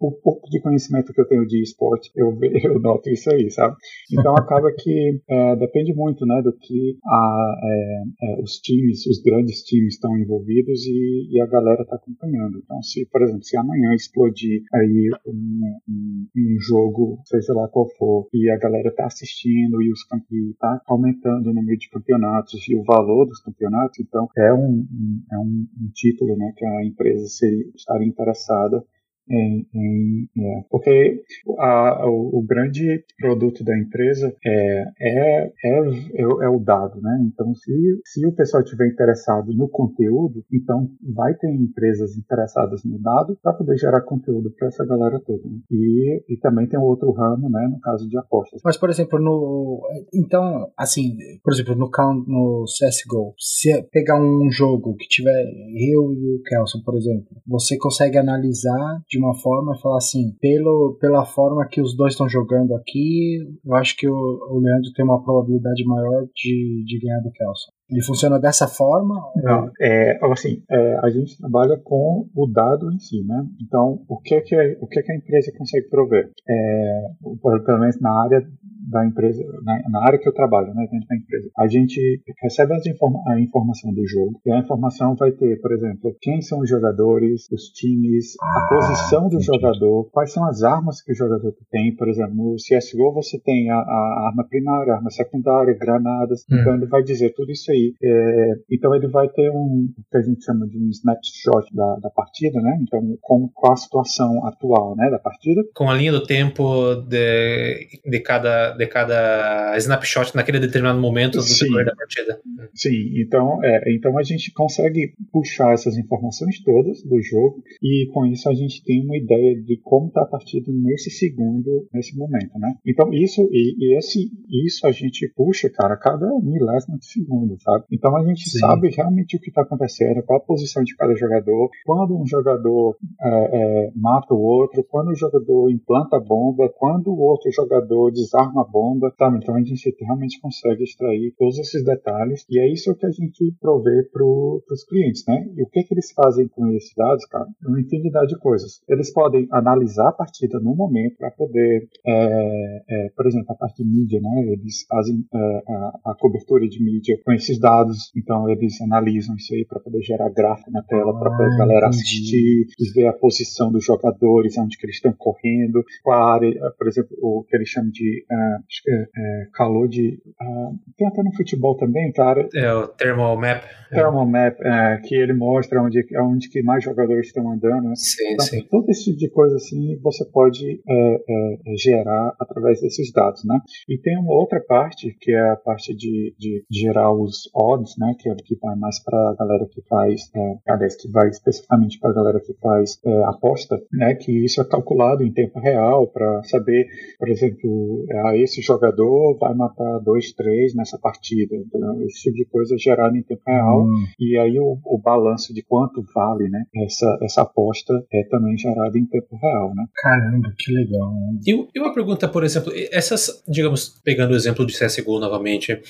o pouco de conhecimento que eu tenho de esporte, eu, eu noto isso aí, sabe? Então acaba que é, depende muito, né, do que a, é, é, os times, os grandes times estão envolvidos e, e a galera está acompanhando. Então, se, por exemplo, se amanhã explodir aí um, um, um jogo, seja lá qual for, e a galera está assistindo e os está aumentando o número de campeonatos e o valor dos campeonatos, então é um, é um, um título, né, que a empresa seria, estaria interessada em, em, é, porque a, o, o, grande produto da empresa é, é, é, é, o dado, né? Então, se, se o pessoal estiver interessado no conteúdo, então vai ter empresas interessadas no dado para poder gerar conteúdo para essa galera toda. Né? E, e também tem outro ramo, né? No caso de apostas. Mas, por exemplo, no então, assim, por exemplo, no, no CSGO, se pegar um jogo que tiver eu e o Kelson, por exemplo, você consegue analisar de uma forma e falar assim, pelo, pela forma que os dois estão jogando aqui, eu acho que o, o Leandro tem uma probabilidade maior de, de ganhar do Kelson. Ele funciona dessa forma? Não, é, assim, é, a gente trabalha com o dado em si, né? Então, o que é que, o que, é que a empresa consegue prover? É, pelo menos na área da empresa, na, na, área que eu trabalho, né, dentro da empresa, a gente recebe informa a informação do jogo e a informação vai ter, por exemplo, quem são os jogadores, os times, a ah, posição do jogador, quais são as armas que o jogador tem, por exemplo, no CSGO você tem a, a arma primária, a arma secundária, granadas, hum. então ele vai dizer tudo isso aí. É, então ele vai ter um, que a gente chama de um snapshot da, da partida, né, então com, com a situação atual, né, da partida. Com a linha do tempo de, de cada de cada snapshot naquele determinado momento do decorrer da partida. Sim, então, é, então a gente consegue puxar essas informações todas do jogo e com isso a gente tem uma ideia de como está a partida nesse segundo, nesse momento, né? Então isso e, e esse isso a gente puxa, cara, cada milésimo de segundo, sabe? Então a gente Sim. sabe realmente o que está acontecendo, qual a posição de cada jogador, quando um jogador é, é, mata o outro, quando o jogador implanta a bomba, quando o outro jogador desarma bomba, tá? Então a gente realmente consegue extrair todos esses detalhes e é isso que a gente provê para os clientes, né? E o que, que eles fazem com esses dados, cara? Uma infinidade de coisas. Eles podem analisar a partida no momento para poder, é, é, por exemplo, a parte de mídia, né? Eles fazem é, a, a, cobertura de mídia com esses dados, então eles analisam isso aí para poder gerar gráfico na tela ah, para a galera entendi. assistir, ver a posição dos jogadores, onde que eles estão correndo, qual área, por exemplo, o que eles chamam de uh, acho que é, é calor de. Uh, tem até no futebol também, cara. É o Thermal Map. Thermal Map, é, que ele mostra onde, onde que mais jogadores estão andando. Né? Sim, então, sim. Todo esse tipo de coisa assim você pode é, é, gerar através desses dados, né? E tem uma outra parte, que é a parte de, de gerar os odds, né? Que é que vai mais para a galera que faz, é, aliás, que vai especificamente para a galera que faz é, aposta, né? Que isso é calculado em tempo real para saber, por exemplo, a esse jogador vai matar dois, três nessa partida. Então, esse tipo de coisa é gerado em tempo real. Hum. E aí o, o balanço de quanto vale né, essa, essa aposta é também gerado em tempo real. Né? Caramba, que legal. Né? E, e uma pergunta, por exemplo, essas, digamos, pegando o exemplo de CSGO novamente,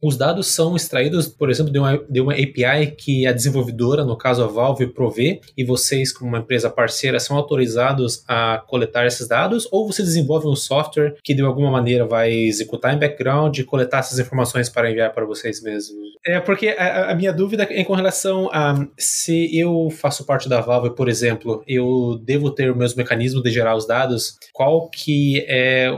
os dados são extraídos, por exemplo, de uma, de uma API que a desenvolvedora, no caso a Valve, provê, e vocês, como uma empresa parceira, são autorizados a coletar esses dados, ou você desenvolve um software que de alguma maneira vai executar em background e coletar essas informações para enviar para vocês mesmos? É porque a, a minha dúvida é com relação a se eu faço parte da Valve, por exemplo, eu devo ter meus mecanismos de gerar os dados, qual que é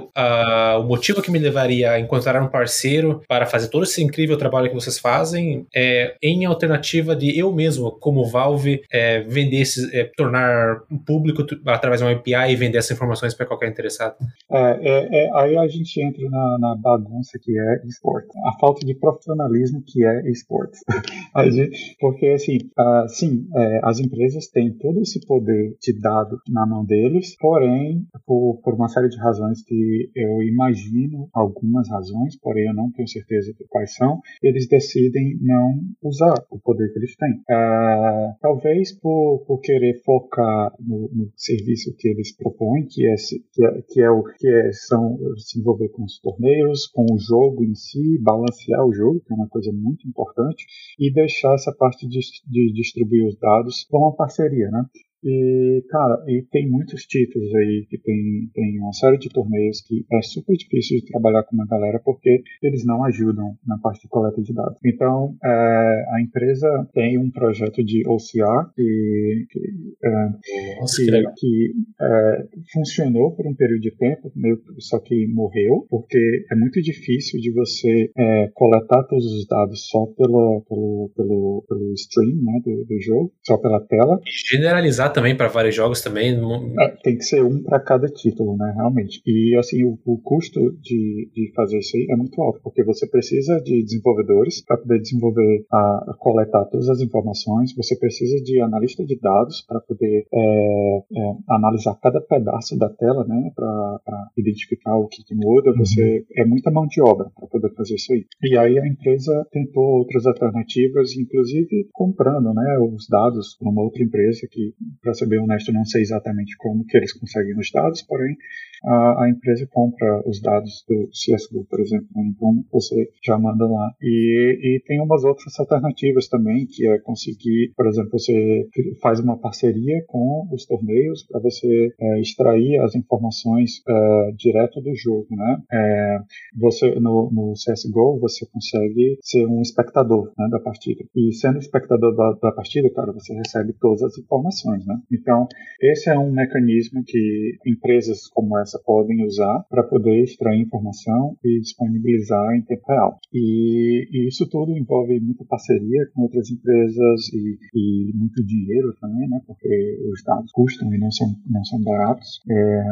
o motivo que me levaria a encontrar um parceiro para fazer todo esse incrível trabalho que vocês fazem é, em alternativa de eu mesmo, como Valve, é, vender esses, é, tornar público através de uma API e vender essas informações para qualquer interessado? É, é, é, aí a gente entra na, na bagunça que é esporte. A falta de profissionalismo que é esporte. porque, assim, uh, sim, as empresas têm todo esse poder de dado na mão deles, porém, por, por uma série de razões que eu imagino, algumas razões, porém eu não tenho certeza de quais são, eles decidem não usar o poder que eles têm. Uh, talvez por, por querer focar no, no, serviço que eles propõem, que é, que é, que é o que é, são se envolver com os torneios, com o jogo em si, balancear o jogo, que é uma coisa muito importante, e deixar essa parte de, de distribuir os dados com uma parceria, né? E, cara, e tem muitos títulos aí que tem, tem uma série de torneios que é super difícil de trabalhar com uma galera porque eles não ajudam na parte de coleta de dados. Então, é, a empresa tem um projeto de OCR que, que, é, Nossa, que, que, é, funcionou por um período de tempo, meio, só que morreu, porque é muito difícil de você é, coletar todos os dados só pelo, pelo, pelo, pelo stream né, do, do jogo, só pela tela. Generalizar também para vários jogos também. É, tem que ser um para cada título, né, realmente. E assim, o, o, custo de, de fazer isso aí é muito alto, porque você precisa de desenvolvedores para poder desenvolver, a, a, coletar todas as informações, você precisa de analista de dados para poder é, é, analisar cada pedaço da tela, né, para identificar o que, que muda. Você é muita mão de obra para poder fazer isso aí. E aí a empresa tentou outras alternativas, inclusive comprando, né, os dados para uma outra empresa que para ser bem honesto, não sei exatamente como que eles conseguem os dados, porém a, a empresa compra os dados do CSGO, por exemplo. Né? Então você já manda lá. E, e tem umas outras alternativas também, que é conseguir, por exemplo, você faz uma parceria com os torneios para você é, extrair as informações é, direto do jogo, né? É, você no, no, CSGO você consegue ser um espectador né, da partida. E sendo espectador da, da partida, cara, você recebe todas as informações, né? Então, esse é um mecanismo que empresas como essa podem usar para poder extrair informação e disponibilizar em tempo real. E, e, isso tudo envolve muita parceria com outras empresas e, e, muito dinheiro também, né? Porque os dados custam e não são, não são baratos. É,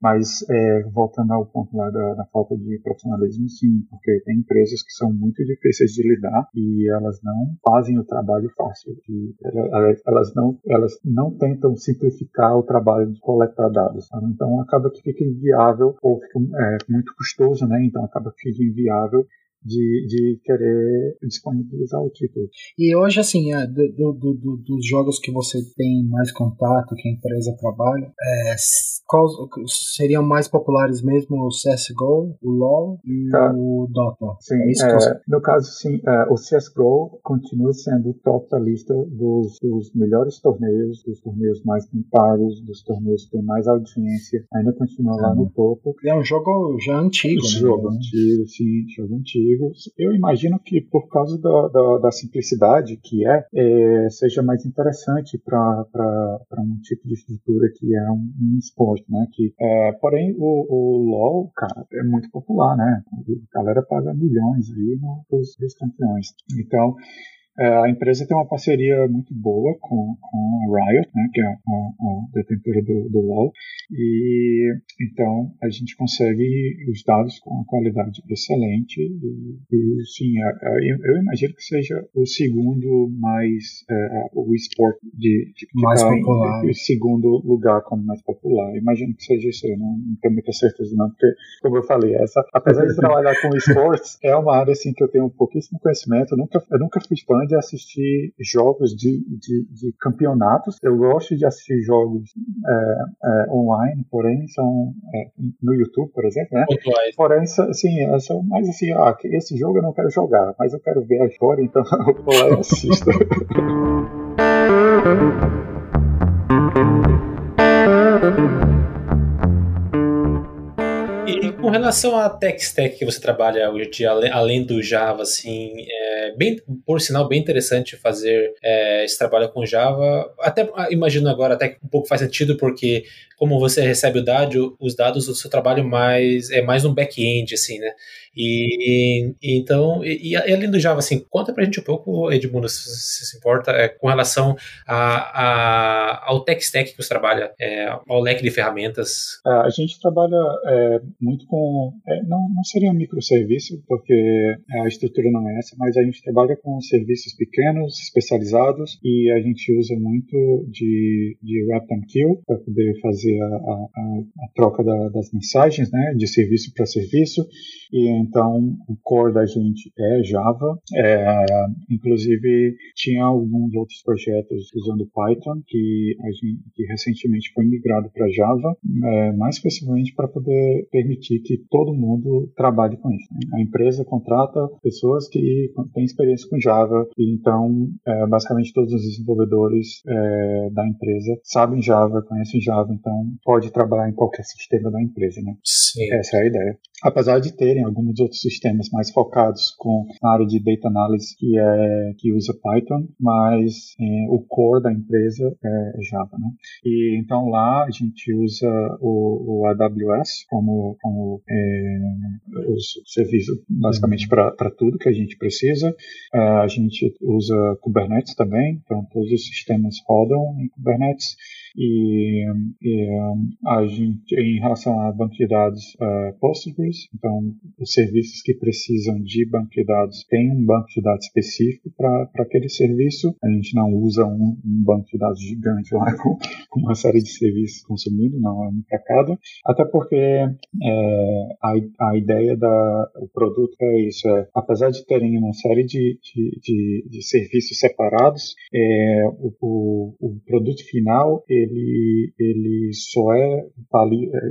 mas é, voltando ao ponto lá da, da, falta de profissionalismo, sim, porque tem empresas que são muito difíceis de lidar e elas não fazem o trabalho fácil. De, elas não elas não tentam simplificar o trabalho de coletar dados. Sabe? Então acaba que fica inviável ou fica é, muito custoso, né? Então acaba que fica inviável de, de querer disponibilizar o título. E hoje, assim, é, do, do, do, dos jogos que você tem mais contato, que a empresa trabalha, é, quais seriam mais populares mesmo o CSGO, o LoL e tá. o Dota? Sim, é é, no caso, sim, é, o CSGO continua sendo o top da lista dos, dos melhores torneios, dos torneios mais pagos, dos torneios que têm mais audiência, ainda continua lá no topo. É um jogo já antigo, né? Jogo antigo, sim, jogo antigo eu imagino que por causa da, da, da simplicidade que é, é, seja mais interessante para um tipo de estrutura que é um, um esporte, né? Que, é, porém, o, o LoL, cara, é muito popular, né? A galera paga milhões aí nos, nos campeões. Então, é, a empresa tem uma parceria muito boa com, com a Riot, né, que é a, a detentora do, do LoL, e então a gente consegue os dados com uma qualidade excelente e, e sim, a, a, eu imagino que seja o segundo mais é, o esporte de, de mais tá popular, em, segundo lugar como mais popular. Imagino que seja isso, eu não, não tenho muita certeza não, porque como eu falei, essa apesar de trabalhar com esportes é uma área assim que eu tenho pouquíssimo conhecimento, eu nunca eu nunca fui fã de assistir jogos de, de, de campeonatos. Eu gosto de assistir jogos é, é, online, porém são no YouTube, por exemplo, né? Porém, assim, são mais assim, ah, esse jogo eu não quero jogar, mas eu quero ver a história, então eu vou lá e assisto. com relação à tech stack que você trabalha hoje em dia, além do Java, assim, é bem, por sinal, bem interessante fazer é, esse trabalho com Java. Até ah, imagino agora até que um pouco faz sentido, porque como você recebe o dado, os dados do seu trabalho mais é mais um back-end, assim, né? E, e então, e, e, além do Java, assim, conta pra gente um pouco, Edmundo, se, se, se importa, é, com relação a, a, ao tech stack que você trabalha, é, ao leque de ferramentas. É, a gente trabalha é, muito com, é, não, não seria um microserviço, porque a estrutura não é essa, mas a gente trabalha com serviços pequenos, especializados, e a gente usa muito de, de RabbitMQ para poder fazer a, a, a troca da, das mensagens, né, de serviço para serviço, e então o core da gente é Java. É, inclusive tinha alguns outros projetos usando Python que a gente que recentemente foi migrado para Java, é, mais especificamente para poder permitir que todo mundo trabalhe com isso. Né? A empresa contrata pessoas que têm experiência com Java e então é, basicamente todos os desenvolvedores é, da empresa sabem Java, conhecem Java, então pode trabalhar em qualquer sistema da empresa, né? Sim. Essa é a ideia. Apesar de terem alguns outros sistemas mais focados com a área de data analysis que é que usa Python, mas é, o core da empresa é Java, né? E então lá a gente usa o, o AWS como, como é, o serviço basicamente uhum. para tudo que a gente precisa. A gente usa Kubernetes também, então todos os sistemas rodam em Kubernetes. E, e a gente, em relação a banco de dados uh, Postgres, então os serviços que precisam de banco de dados têm um banco de dados específico para aquele serviço. A gente não usa um, um, banco de dados gigante lá com, com uma série de serviços consumindo, não é um para cada. Até porque é, a, a ideia da o produto é isso, é, apesar de terem uma série de, de, de, de serviços separados, é, o, o, o, produto final ele, ele só é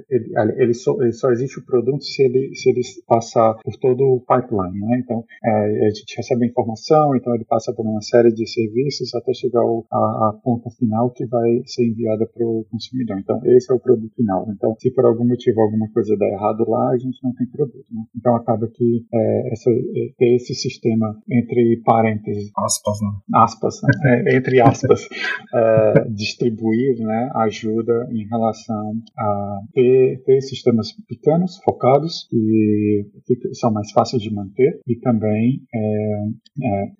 ele, ele, só, ele só existe o produto se ele, se ele passar por todo o pipeline, né? Então é, a gente recebe a informação, então ele passa por uma série de serviços até chegar ao, a, a ponta final que vai ser enviada para o consumidor. Então esse é o produto final. Então se por algum motivo alguma coisa der errado lá, a gente não tem produto. Né? Então acaba que é, essa, ter esse sistema entre parênteses aspas, né? aspas né? é, entre aspas é, distribuir, né, ajuda em relação a ter, ter sistemas pequenos, focados e que são mais fáceis de manter e também é, é,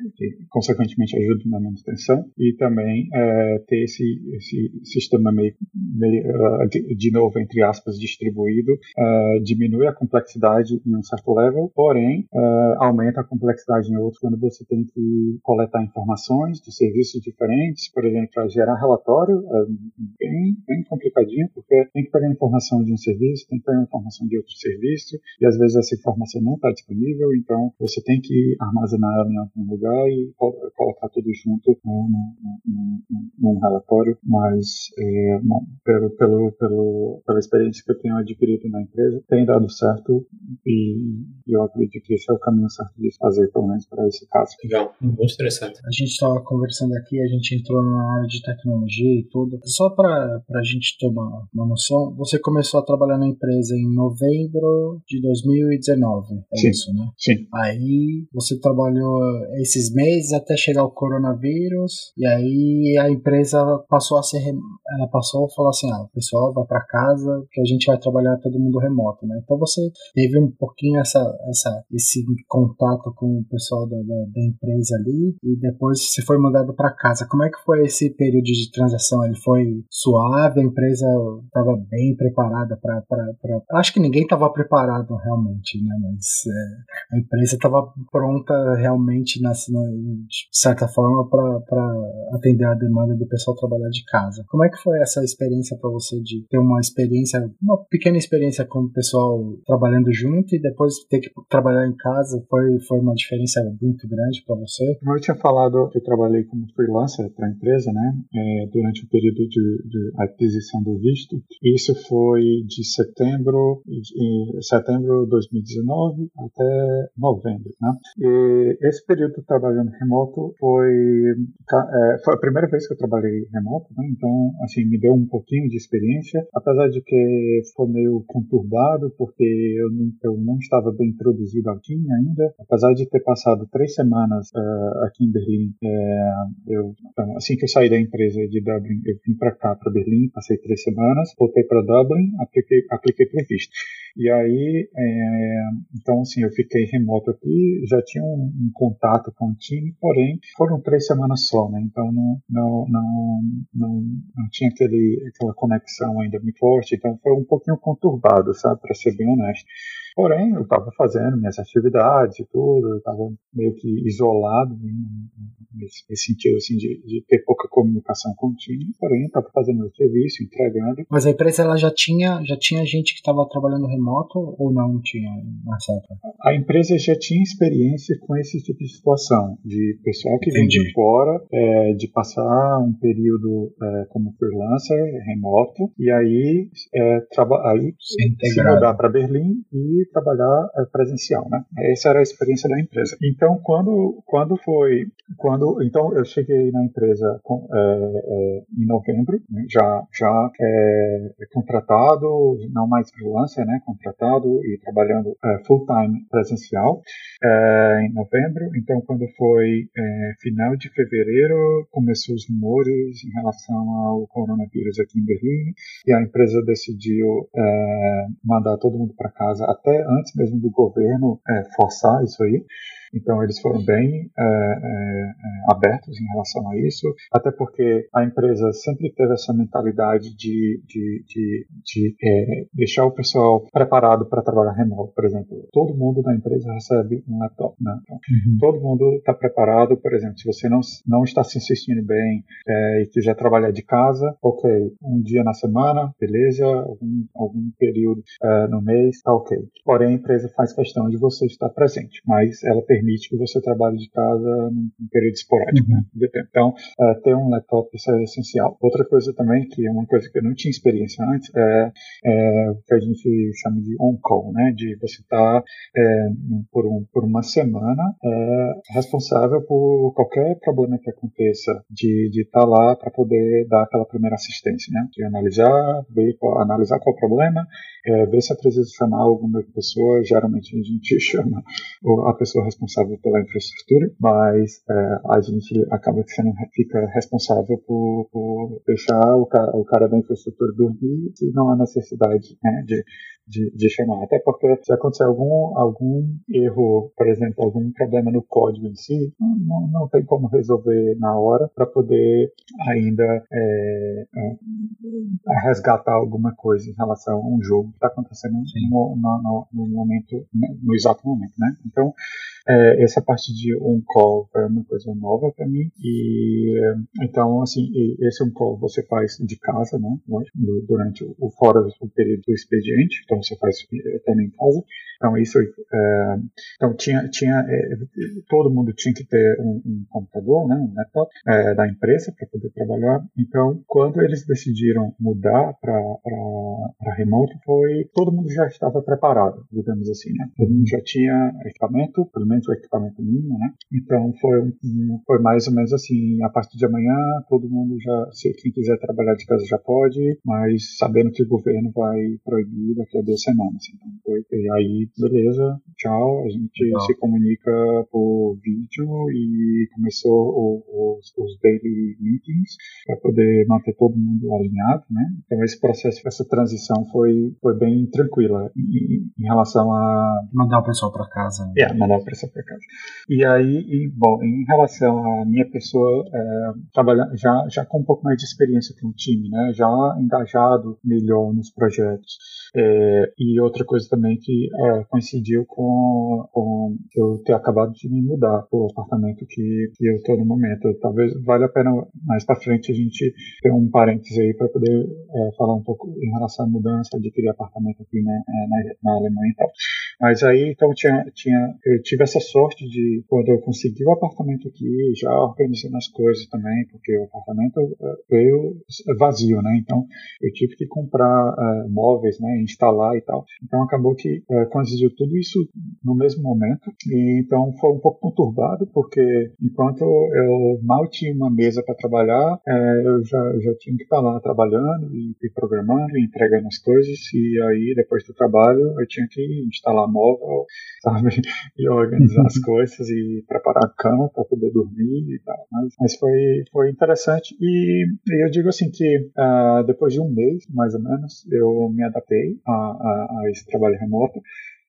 consequentemente ajuda na manutenção e também é, ter esse, esse sistema meio, meio de, de novo entre aspas distribuído diminui a complexidade em um certo level, porém aumenta a complexidade em outro quando você tem que coletar informações de serviços diferentes, por exemplo, para gerar relatório, é bem, bem complicadinho, porque tem que pegar informação de um serviço, tem que pegar informação de outro serviço, e às vezes essa informação não está disponível, então você tem que armazenar ela em algum lugar e colocar tudo junto num, num, num relatório, mas é, bom, pelo, pelo, pelo, pela experiência que eu tenho adquirido na empresa, tem dado certo e eu acredito que esse é o caminho certo de fazer, pelo menos para esse caso. Legal, muito interessante. A gente estava conversando aqui, a gente entrou na área de tecnologia e tudo. Só para a gente ter uma, uma noção, você começou a trabalhar na empresa em novembro de 2019, é Sim. isso, né? Sim. Aí você trabalhou esses meses até chegar o coronavírus, e aí a empresa passou a ser. Ela passou a falar assim: ah, o pessoal vai para casa, que a gente vai trabalhar todo mundo remoto, né? Então você teve um pouquinho essa, essa, esse contato com o pessoal da, da, da empresa ali, e depois você foi mudado para casa. Como é que foi esse período de transação? Ele foi suave? A empresa estava bem preparada para. Acho que ninguém estava preparado realmente, né? Mas é, a empresa estava pronta realmente, na, de certa forma, para atender a demanda do pessoal trabalhar de casa. Como é que foi essa experiência para você de ter uma experiência, uma pequena experiência com o pessoal trabalhando junto e depois ter que trabalhar em casa? Foi, foi uma diferença muito grande para você? Como eu tinha falado, eu trabalhei como freelancer para a empresa, né? É, durante o período de, de, aquisição do visto. Isso foi de setembro, de setembro de 2019 até novembro, né? E esse período trabalhando remoto foi, é, foi a primeira vez que eu trabalhei remoto, né? Então, assim, me deu um pouquinho de experiência, apesar de que foi meio conturbado, porque eu não, eu não estava bem introduzido aqui ainda, apesar de ter passado três semanas uh, aqui em Berlim, é, eu, então, assim que eu saí da empresa de Dublin, eu vim para cá, para Berlim, passei três semanas, voltei para Dublin, apliquei, apliquei para o visto. E aí, é, então assim, eu fiquei remoto aqui, já tinha um, um, contato com o time, porém foram três semanas só, né? Então não, não, não, não, não tinha aquele, aquela conexão ainda muito forte, então foi um pouquinho conturbado, sabe, para ser bem honesto. Porém, eu estava fazendo minhas atividades e tudo, eu estava meio que isolado né, nesse, sentido assim, de, de, ter pouca comunicação com o time, porém eu estava fazendo meu serviço, entregando. Mas a empresa ela já tinha, já tinha gente que estava trabalhando remoto ou não tinha época? A empresa já tinha experiência com esse tipo de situação, de pessoal que Entendi. vem de fora, é, de passar um período é, como freelancer remoto, e aí, é, aí se mudar para Berlim e trabalhar presencial, né? Essa era a experiência da empresa. Então, quando, quando foi, quando, então eu cheguei na empresa com, em novembro, né? já, já é, contratado, não mais freelancer, né? Contratado e trabalhando é, full time presencial é, em novembro. Então, quando foi final de fevereiro, começou os rumores em relação ao coronavírus aqui em Berlim e a empresa decidiu mandar todo mundo para casa até antes mesmo do governo é, forçar isso aí. Então eles foram bem é, é, abertos em relação a isso, até porque a empresa sempre teve essa mentalidade de, de, de, de é, deixar o pessoal preparado para trabalhar remoto. Por exemplo, todo mundo na empresa recebe um laptop, né? Então, uhum. todo mundo está preparado, por exemplo, se você não, não está se assistindo bem é, e quiser trabalhar de casa, ok, um dia na semana, beleza, algum, algum período é, no mês, tá ok. Porém, a empresa faz questão de você estar presente, mas ela permite que você trabalhe de casa num, período esporádico, uhum. né. Então, é, ter um laptop isso é essencial. Outra coisa também, que é uma coisa que eu não tinha experiência antes, é, é o que a gente chama de on-call, né, de você estar tá, é, por, um, por uma semana é, responsável por qualquer problema que aconteça, de estar tá lá para poder dar aquela primeira assistência, né, de analisar, ver qual, analisar qual o problema, é, ver se é preciso chamar alguma pessoa, geralmente a gente chama a pessoa responsável pela infraestrutura, mas é, a gente acaba sendo, fica responsável por, por deixar o cara, o cara da infraestrutura dormir se não há necessidade né, de, de, de, chamar. Até porque se acontecer algum, algum erro, por exemplo, algum problema no código em si, não, não tem como resolver na hora para poder ainda é, é, resgatar alguma coisa em relação a um jogo que está acontecendo no, no, no, no, momento, no exato momento, né? Então, é, essa parte de on-call é uma coisa nova para mim e então assim esse on-call você faz de casa, né? Durante o fora o período do expediente, então você faz também em casa. Então isso, é, então tinha tinha é, todo mundo tinha que ter um, um computador, né? Um laptop é, da empresa para poder trabalhar. Então quando eles decidiram mudar para remoto foi todo mundo já estava preparado, digamos assim, né? Todo mundo já tinha equipamento, pelo menos o equipamento mínimo, né? Então foi, foi mais ou menos assim, a partir de amanhã todo mundo já, se quem quiser trabalhar de casa já pode, mas sabendo que o governo vai proibir daqui a duas semanas. Então foi, e aí, beleza, tchau, a gente Legal. se comunica por vídeo e começou o, os, os daily meetings para poder manter todo mundo alinhado, né? Então esse processo, essa transição foi, foi bem tranquila em, em relação a mandar o pessoal para casa. Né? É, mandar o pessoal essa casa. E aí, e, bom, em relação à minha pessoa, é, trabalhando já, já com um pouco mais de experiência com o time, né, já engajado melhor nos projetos. É, e outra coisa também que é, coincidiu com, com eu ter acabado de me mudar para o apartamento que, que eu estou no momento. Talvez valha a pena mais para frente a gente ter um parênteses aí para poder é, falar um pouco em relação à mudança, adquirir apartamento aqui né, é, na, na Alemanha e tal. Mas aí, então, tinha, tinha, eu tive essa sorte de, quando eu consegui o apartamento aqui, já organizando as coisas também, porque o apartamento veio vazio, né? Então, eu tive que comprar uh, móveis, né? Instalar e tal. Então, acabou que uh, coincidiu tudo isso no mesmo momento. E, então, foi um pouco conturbado, porque enquanto eu mal tinha uma mesa para trabalhar, uh, eu já, já tinha que estar lá trabalhando e, e programando e entregando as coisas. E aí, depois do trabalho, eu tinha que instalar móvel, sabe? E organizar as coisas e preparar a cama para poder dormir e tal. Mas, mas foi, foi interessante. E, e eu digo assim que uh, depois de um mês, mais ou menos, eu me adaptei a, a, a esse trabalho remoto.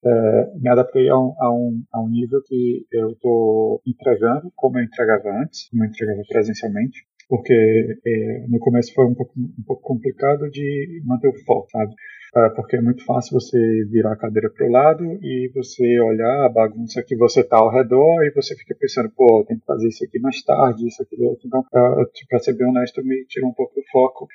Uh, me adaptei a um, a, um, a um nível que eu estou entregando como eu entregava antes, como eu entregava presencialmente, porque é, no começo foi um pouco, um pouco complicado de manter o foco, sabe? É, porque é muito fácil você virar a cadeira para o lado e você olhar a bagunça que você está ao redor e você fica pensando, pô, tem que fazer isso aqui mais tarde, isso, aqui, outro. Então, para ser bem honesto, me tirou um pouco do foco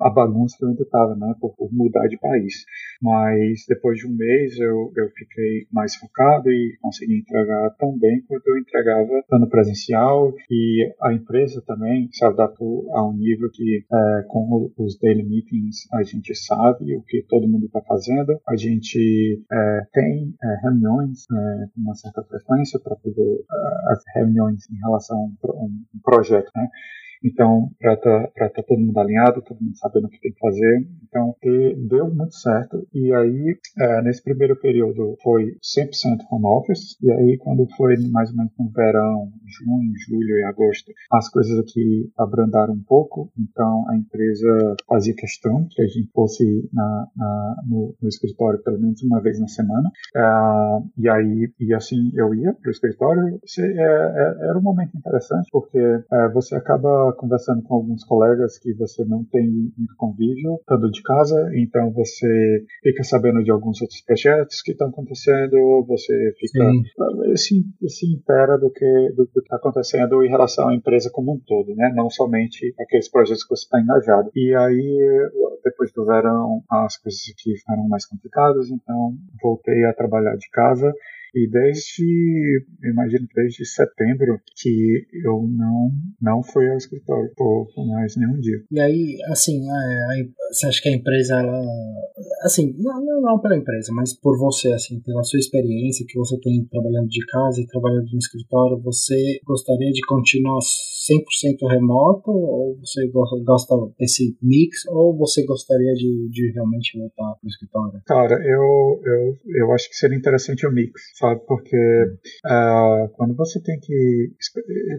a bagunça que eu ainda estava, né, por, por, mudar de país. Mas depois de um mês eu, eu fiquei mais focado e consegui entregar tão bem quanto eu entregava no presencial e a empresa também se adaptou a um nível que é, com os daily meetings a gente sabe o que todo mundo está fazendo. A gente é, tem é, reuniões é, com uma certa frequência para poder é, as reuniões em relação a um, um projeto, né? Então, para estar tá, tá todo mundo alinhado, todo mundo sabendo o que tem que fazer. Então, deu muito certo. E aí, é, nesse primeiro período, foi 100% home office. E aí, quando foi mais ou menos no verão, junho, julho e agosto, as coisas aqui abrandaram um pouco. Então, a empresa fazia questão que a gente fosse na, na no, no, escritório pelo menos uma vez na semana. Uh, e aí, e assim, eu ia para o escritório. É, é, era um momento interessante, porque é, você acaba conversando com alguns colegas que você não tem muito convívio, estando de casa, então você fica sabendo de alguns outros projetos que estão acontecendo, você fica se, se intera do que do que está acontecendo em relação à empresa como um todo, né? Não somente aqueles projetos que você está engajado. E aí, depois do verão, as coisas aqui ficaram mais complicadas, então voltei a trabalhar de casa e desde, imagino, desde setembro que eu não, não fui ao escritório por, mais nenhum dia. E aí, assim, é, você acha que a empresa, ela, assim, não, não, não pela empresa, mas por você, assim, pela sua experiência que você tem trabalhando de casa e trabalhando no escritório, você gostaria de continuar 100% remoto ou você gosta desse mix ou você gostaria de, de realmente voltar para o escritório? Cara, eu, eu, eu acho que seria interessante o mix, sabe? Porque uh, quando você tem que,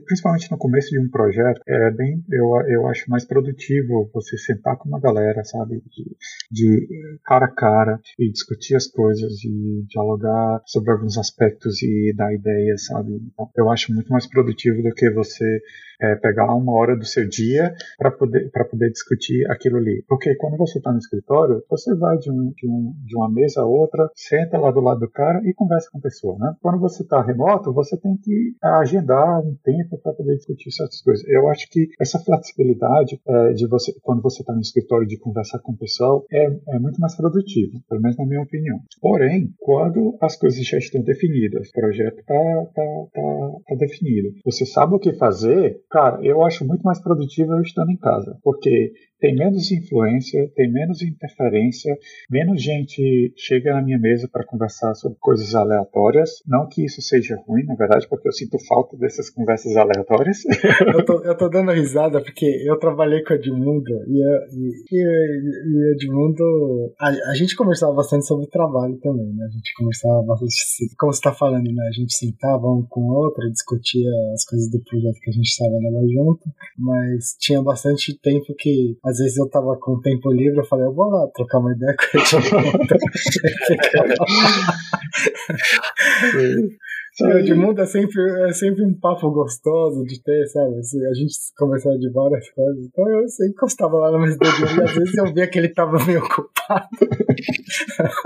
principalmente no começo de um projeto, é bem, eu, eu acho mais produtivo você sentar com uma galera, sabe? De, de cara a cara e discutir as coisas e dialogar sobre alguns aspectos e dar ideias, sabe? Então, eu acho muito mais produtivo do que você é, pegar uma hora do seu dia para poder, poder discutir aquilo ali. Porque quando você está no escritório, você vai de, um, de, um, de uma mesa a outra, senta lá do lado do cara e conversa com a pessoa. Né? Quando você está remoto, você tem que agendar um tempo para poder discutir certas coisas. Eu acho que essa flexibilidade é, de você, quando você está no escritório, de conversar com o pessoal, é, é muito mais produtivo, pelo menos na minha opinião. Porém, quando as coisas já estão definidas, o projeto está tá, tá, tá definido, você sabe o que fazer, Cara, eu acho muito mais produtivo eu estando em casa, porque tem menos influência, tem menos interferência, menos gente chega na minha mesa para conversar sobre coisas aleatórias. Não que isso seja ruim, na verdade, porque eu sinto falta dessas conversas aleatórias. eu, tô, eu tô dando risada porque eu trabalhei com o Edmundo e, e, e, Edmundo. A, a, gente conversava bastante sobre trabalho também, né? A gente conversava bastante, como você tá falando, né? A gente sentava um com o outro, discutia as coisas do projeto que a gente trabalhava junto, mas tinha bastante tempo que às vezes eu tava com tempo livre, eu falei, eu vou lá trocar uma ideia com ele. O Edmundo é sempre, é sempre um papo gostoso de ter, sabe? Assim, a gente conversava de várias coisas. Então eu sempre encostava lá no mesa dele e às vezes eu via que ele tava meio ocupado.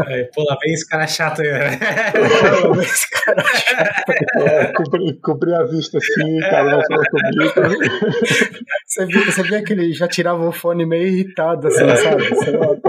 É, pô, lá vem esse cara chato aí. Né? Pô, lá vem esse cara chato. É, cobri, cobri a vista assim, cara não falou comigo. Você via, você via que ele já tirava o fone meio irritado, assim, é. sabe? Você não,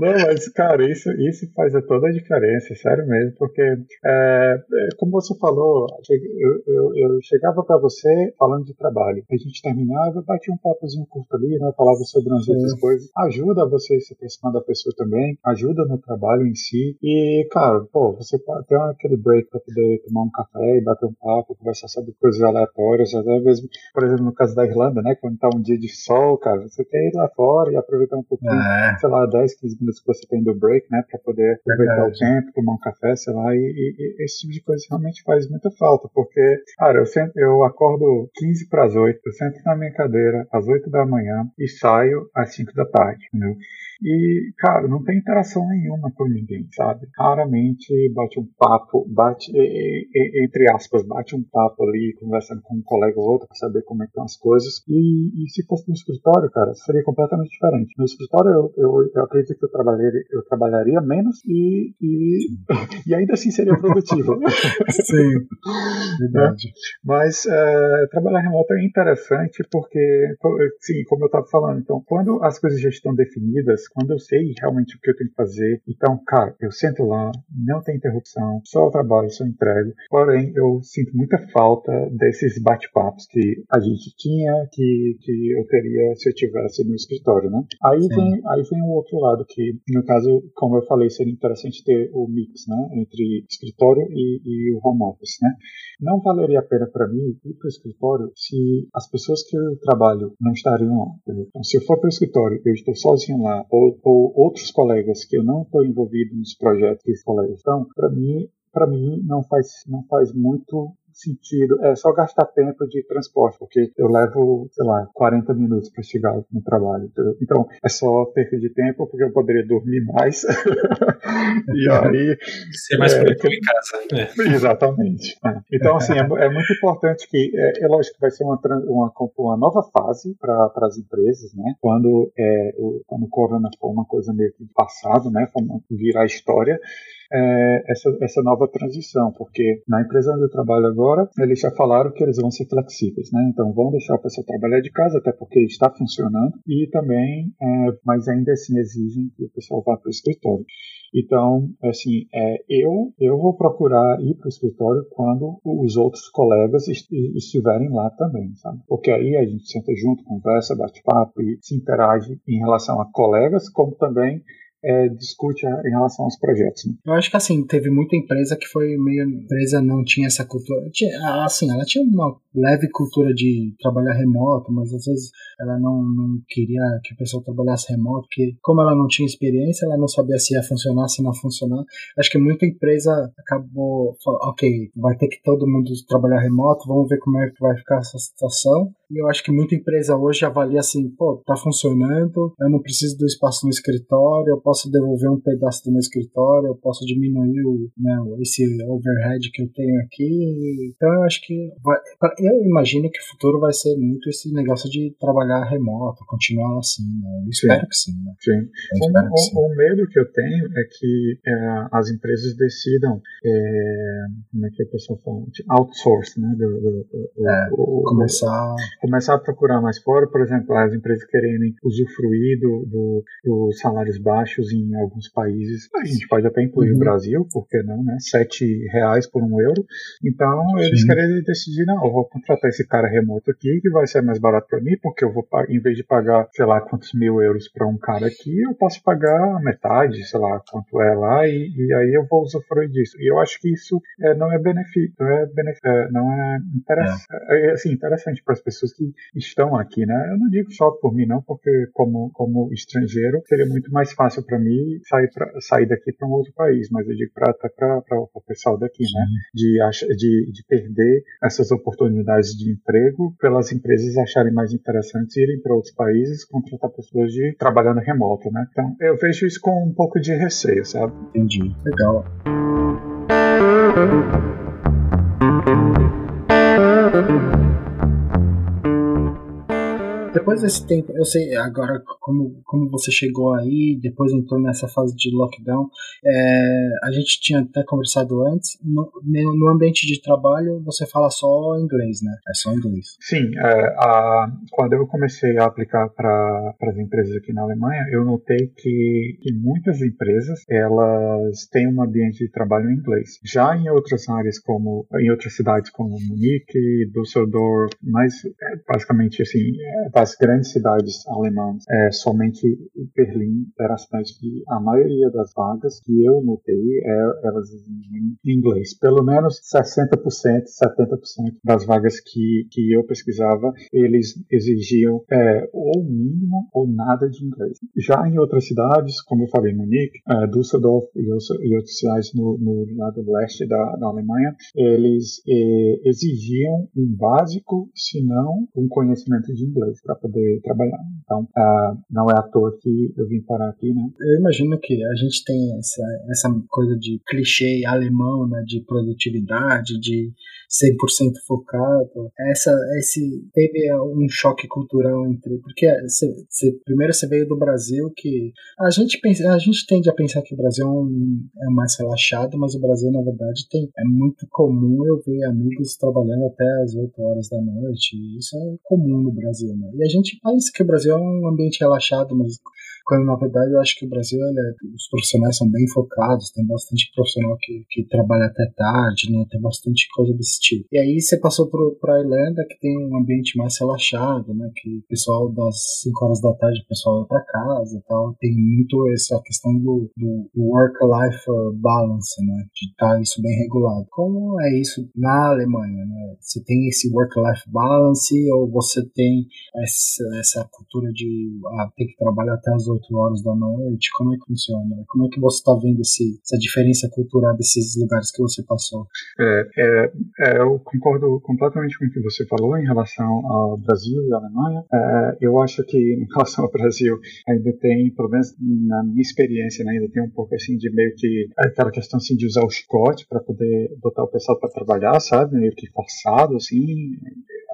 mas, cara, isso, isso faz toda a diferença, sério mesmo, porque é, é, como você falou, eu, eu, eu chegava para você falando de trabalho. A gente terminava, batia um papozinho curto ali, né? Falava sobre umas outras coisas. Ajuda você se aproximar da pessoa também, ajuda no trabalho em si. E, cara, pô, você tem aquele break para poder tomar um café e bater um papo, conversar sobre coisas aleatórias, até mesmo, por exemplo, no caso da Irlanda, né? Quando tá um dia de sol, cara, você quer ir lá fora e aproveitar um pouquinho, é. sei lá, 10, 15 minutos que você tem do break, né? Pra poder aproveitar Verdade. o tempo, tomar um café, sei lá, e, e, e esse tipo de coisa realmente faz muita falta, porque, cara, eu sempre eu acordo 15 para as 8, eu sento na minha cadeira às 8 da manhã e saio às 5 da tarde, entendeu? E, cara, não tem interação nenhuma com ninguém, sabe? Raramente bate um papo, bate, entre aspas, bate um papo ali, conversando com um colega ou outro para saber como é que estão as coisas. E, e, se fosse no escritório, cara, seria completamente diferente. No escritório, eu, eu, eu acredito que eu trabalharia, eu trabalharia menos e, e, e ainda assim seria produtivo. Sim, verdade. É, mas é, trabalhar remoto é interessante porque, sim, como eu estava falando, então, quando as coisas já estão definidas, Quando eu sei realmente o que eu tenho que fazer, então, cara, eu sento lá, não tem interrupção, só o trabalho, só entrego. Porém, eu sinto muita falta desses bate-papos que a gente tinha, que, que eu teria se eu tivesse no escritório, né? Aí vem, aí vem o outro lado que, no caso, como eu falei, seria interessante ter o mix, né, entre escritório e, e o home office, né? Não valeria a pena para mim ir para o escritório se as pessoas que eu trabalho não estariam lá. Entendeu? Então, se eu for para o escritório, eu estou sozinho lá, ou, ou outros colegas que eu não estou envolvido nos projetos que esses colegas estão, para mim para mim não faz não faz muito sentido, é só gastar tempo de transporte, porque eu levo, sei lá, 40 minutos para chegar no trabalho. Entendeu? Então, é só perda de tempo, porque eu poderia dormir mais. e aí. Ser mais é, produtivo em casa. É. Exatamente. É. Então, assim, é, é, muito importante que, é, é, lógico que vai ser uma, uma, uma nova fase para as empresas, né? Quando, é, o, quando o Corona for uma coisa meio que passado, né? Virar história é, essa, essa nova transição, porque na empresa onde eu trabalho agora, eles já falaram que eles vão ser flexíveis, né? Então vão deixar a pessoa trabalhar de casa, até porque está funcionando, e também, é, mas ainda assim exigem que o pessoal vá para o escritório. Então, assim, é, eu, eu vou procurar ir para o escritório quando os outros colegas est estiverem lá também, sabe? Porque aí a gente senta junto, conversa, bate papo e se interage em relação a colegas, como também é, discute em relação aos projetos. Né? Eu acho que assim, teve muita empresa que foi meio. A empresa não tinha essa cultura. Tinha, assim, ela tinha uma leve cultura de trabalhar remoto, mas às vezes ela não, não queria que o pessoal trabalhasse remoto, porque como ela não tinha experiência, ela não sabia se ia funcionar, se não funcionar. Acho que muita empresa acabou falando, ok, vai ter que todo mundo trabalhar remoto, vamos ver como é que vai ficar essa situação. E eu acho que muita empresa hoje avalia assim, pô, tá funcionando, eu não preciso do espaço no escritório, eu posso devolver um pedaço do meu escritório, eu posso diminuir o, né, esse overhead que eu tenho aqui. Então eu acho que vai, eu imagino que o futuro vai ser muito esse negócio de trabalhar remoto, continuar assim, né? Eu espero sim. que sim, né? Sim. O, que sim. O, medo que eu tenho é que é, as empresas decidam, é, como é que a pessoa fala, outsource, né? Do, do, do, é, começar começar a procurar mais fora, por exemplo, as empresas quererem usufruir do, do, dos salários baixos em alguns países, a gente pode até incluir uhum. o Brasil, porque não, né? Sete reais por um euro. Então eles Sim. querem decidir, não, eu vou contratar esse cara remoto aqui que vai ser mais barato para mim, porque eu vou em vez de pagar, sei lá, quantos mil euros para um cara aqui, eu posso pagar metade, sei lá, quanto é lá, e, e aí eu vou usufruir disso. E eu acho que isso é, não é benefício, não é, benefício, é, não é interessante, é. é assim, interessante para as pessoas pessoas que estão aqui, né? Eu não digo só por mim, não, porque como, como estrangeiro seria muito mais fácil para mim sair, pra, sair daqui para um outro país, mas eu digo para o pessoal daqui, né? De, de, de perder essas oportunidades de emprego pelas empresas acharem mais interessantes irem para outros países contratar pessoas de trabalhando remoto, né? Então eu vejo isso com um pouco de receio, sabe? Entendi. Legal. Depois desse tempo, eu sei agora como, como você chegou aí, depois entrou nessa fase de lockdown, é, a gente tinha até conversado antes, no, no, ambiente de trabalho você fala só inglês, né? É só inglês. Sim, é, a, quando eu comecei a aplicar para as empresas aqui na Alemanha, eu notei que, que muitas empresas elas têm um ambiente de trabalho em inglês. Já em outras áreas, como em outras cidades como Munique, Düsseldorf, mas é, basicamente assim, é, grandes cidades alemãs, é, somente Berlim era a cidade que a maioria das vagas que eu notei, é, elas exigiam inglês. Pelo menos 60%, 70% das vagas que, que eu pesquisava, eles exigiam é, ou mínimo ou nada de inglês. Já em outras cidades, como eu falei, Munique, é, Düsseldorf e, e outras cidades no, no, lado leste da, da Alemanha, eles é, exigiam um básico, se não um conhecimento de inglês para poder trabalhar. Então, uh, não é à toa que eu vim parar aqui, né? Eu imagino que a gente tem essa, essa coisa de clichê alemão, né, de produtividade, de 100% focado. Essa, esse teve um choque cultural entre, porque cê, cê, primeiro você veio do Brasil que a gente pensa, a gente tende a pensar que o Brasil é, é mais relaxado, mas o Brasil na verdade tem é muito comum eu ver amigos trabalhando até as 8 horas da noite. Isso é comum no Brasil, né? E a gente pensa que o Brasil é um ambiente relaxado, mas quando na verdade eu acho que o Brasil, é, os profissionais são bem focados, tem bastante profissional que, que trabalha até tarde, né? Tem bastante coisa desse tipo. E aí você passou para a Irlanda, que tem um ambiente mais relaxado, né? Que o pessoal das 5 horas da tarde, o pessoal vai para casa e tal. Tem muito essa questão do, do, work-life balance, né? De estar tá isso bem regulado. Como é isso na Alemanha, né? Você tem esse work-life balance ou você tem essa, essa cultura de ah, que trabalhar até as 8 horas da noite? Como é que funciona? Como é que você está vendo esse, essa diferença cultural desses lugares que você passou? É, é, é, eu concordo completamente com o que você falou em relação ao Brasil e à Alemanha. É, eu acho que em relação ao Brasil ainda tem, pelo menos na minha experiência, né, ainda tem um pouco assim de meio que aquela questão assim de usar o chicote para poder botar o pessoal para trabalhar, sabe? Meio que forçado, assim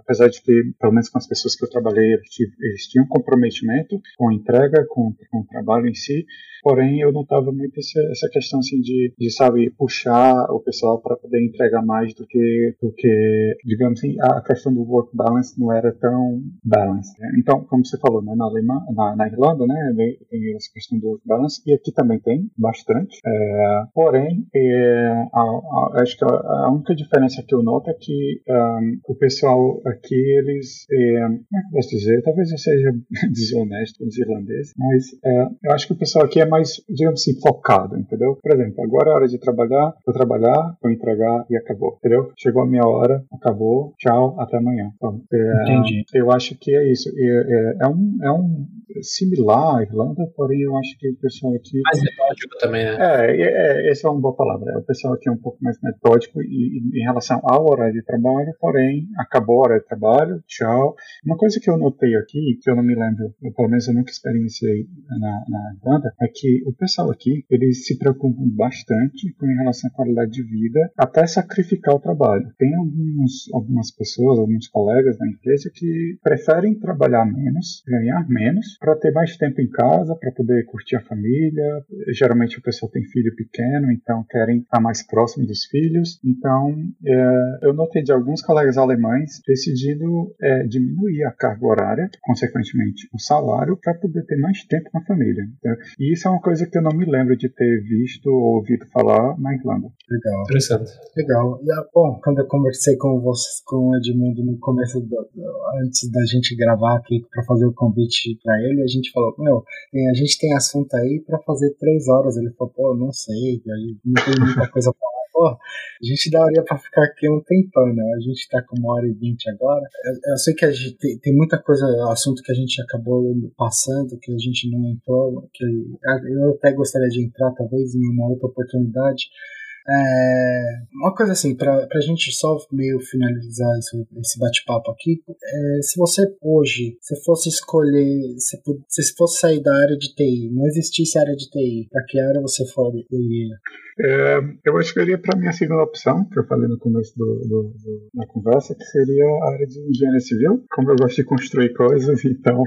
apesar de ter, pelo menos com as pessoas que eu trabalhei, eles tinham comprometimento com a entrega, com, com o trabalho em si, Porém, eu notava muito essa, questão assim de, de sabe, puxar o pessoal para poder entregar mais do que, do que, digamos assim, a questão do work balance não era tão balance. Né? Então, como você falou, né, na, Alemanha, na, na Irlanda, né, tem essa questão do work balance, e aqui também tem bastante. É, porém, é, a, a, acho que a, a, única diferença que eu noto é que um, o pessoal aqui, eles, é, como é que eu posso dizer? Talvez eu seja desonesto com os irlandeses, mas é, eu acho que o pessoal aqui é mais, digamos assim, focado, entendeu? Por exemplo, agora é hora de trabalhar, vou trabalhar, vou entregar e acabou, entendeu? Chegou a minha hora, acabou, tchau, até amanhã. Então, é, Entendi. Eu acho que é isso. É, é, um, é um similar à Irlanda, porém eu acho que o pessoal aqui. Mais metódico também, né? É, é, essa é uma boa palavra. É, o pessoal aqui é um pouco mais metódico e, em relação ao horário de trabalho, porém, acabou a hora trabalho, tchau. Uma coisa que eu notei aqui, que eu não me lembro, pelo menos eu nunca experienciei na, na Irlanda, é que o pessoal aqui, eles se preocupam bastante com relação à qualidade de vida, até sacrificar o trabalho. Tem alguns, algumas pessoas, alguns colegas da empresa que preferem trabalhar menos, ganhar menos, para ter mais tempo em casa, para poder curtir a família. Geralmente o pessoal tem filho pequeno, então querem estar mais próximo dos filhos. Então, é, eu notei de alguns colegas alemães decidindo é, diminuir a carga horária, consequentemente o salário, para poder ter mais tempo com a família. Então, e isso é uma coisa que eu não me lembro de ter visto ou ouvido falar na Irlanda. Legal. Interessante. Legal. E, ah, bom, quando eu conversei com vocês, com o Edmundo no começo, do, antes da gente gravar aqui para fazer o convite para ele, a gente falou, meu, a gente tem assunto aí para fazer três horas. Ele falou, pô, não sei, não tem muita coisa pra pô, a gente daria pra ficar aqui um tempão, né? A gente tá com uma hora e vinte agora. Eu, eu, sei que gente tem, tem, muita coisa, assunto que a gente acabou passando, que a gente não entrou, que eu até gostaria de entrar, talvez, em uma outra oportunidade. É, uma coisa assim, para a gente só meio finalizar isso, esse bate-papo aqui, é, se você hoje, se fosse escolher, se, se fosse sair da área de TI, não existisse área de TI, para que área você for, iria? É, eu iria para a minha segunda opção, que eu falei no começo do, do, do, da conversa, que seria a área de engenharia civil. Como eu gosto de construir coisas, então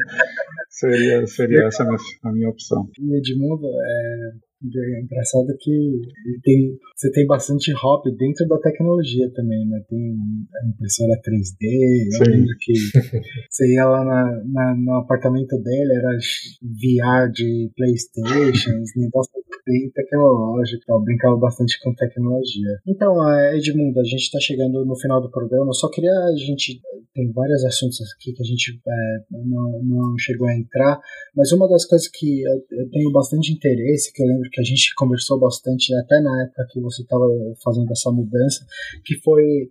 seria, seria essa a minha, a minha opção. Edmundo, é, é engraçado que tem, você tem bastante hop dentro da tecnologia também, né? Tem a impressora 3D, eu Sim. lembro que você ia lá na, na, no apartamento dele, era VR de Playstation, negócio bem tecnológico, eu brincava bastante com tecnologia. Então, Edmundo, a gente está chegando no final do programa, eu só queria, a gente tem vários assuntos aqui que a gente é, não, não chegou a entrar, mas uma das coisas que eu, eu tenho bastante interesse, que eu lembro que a gente conversou bastante até na época que você estava fazendo essa mudança, que foi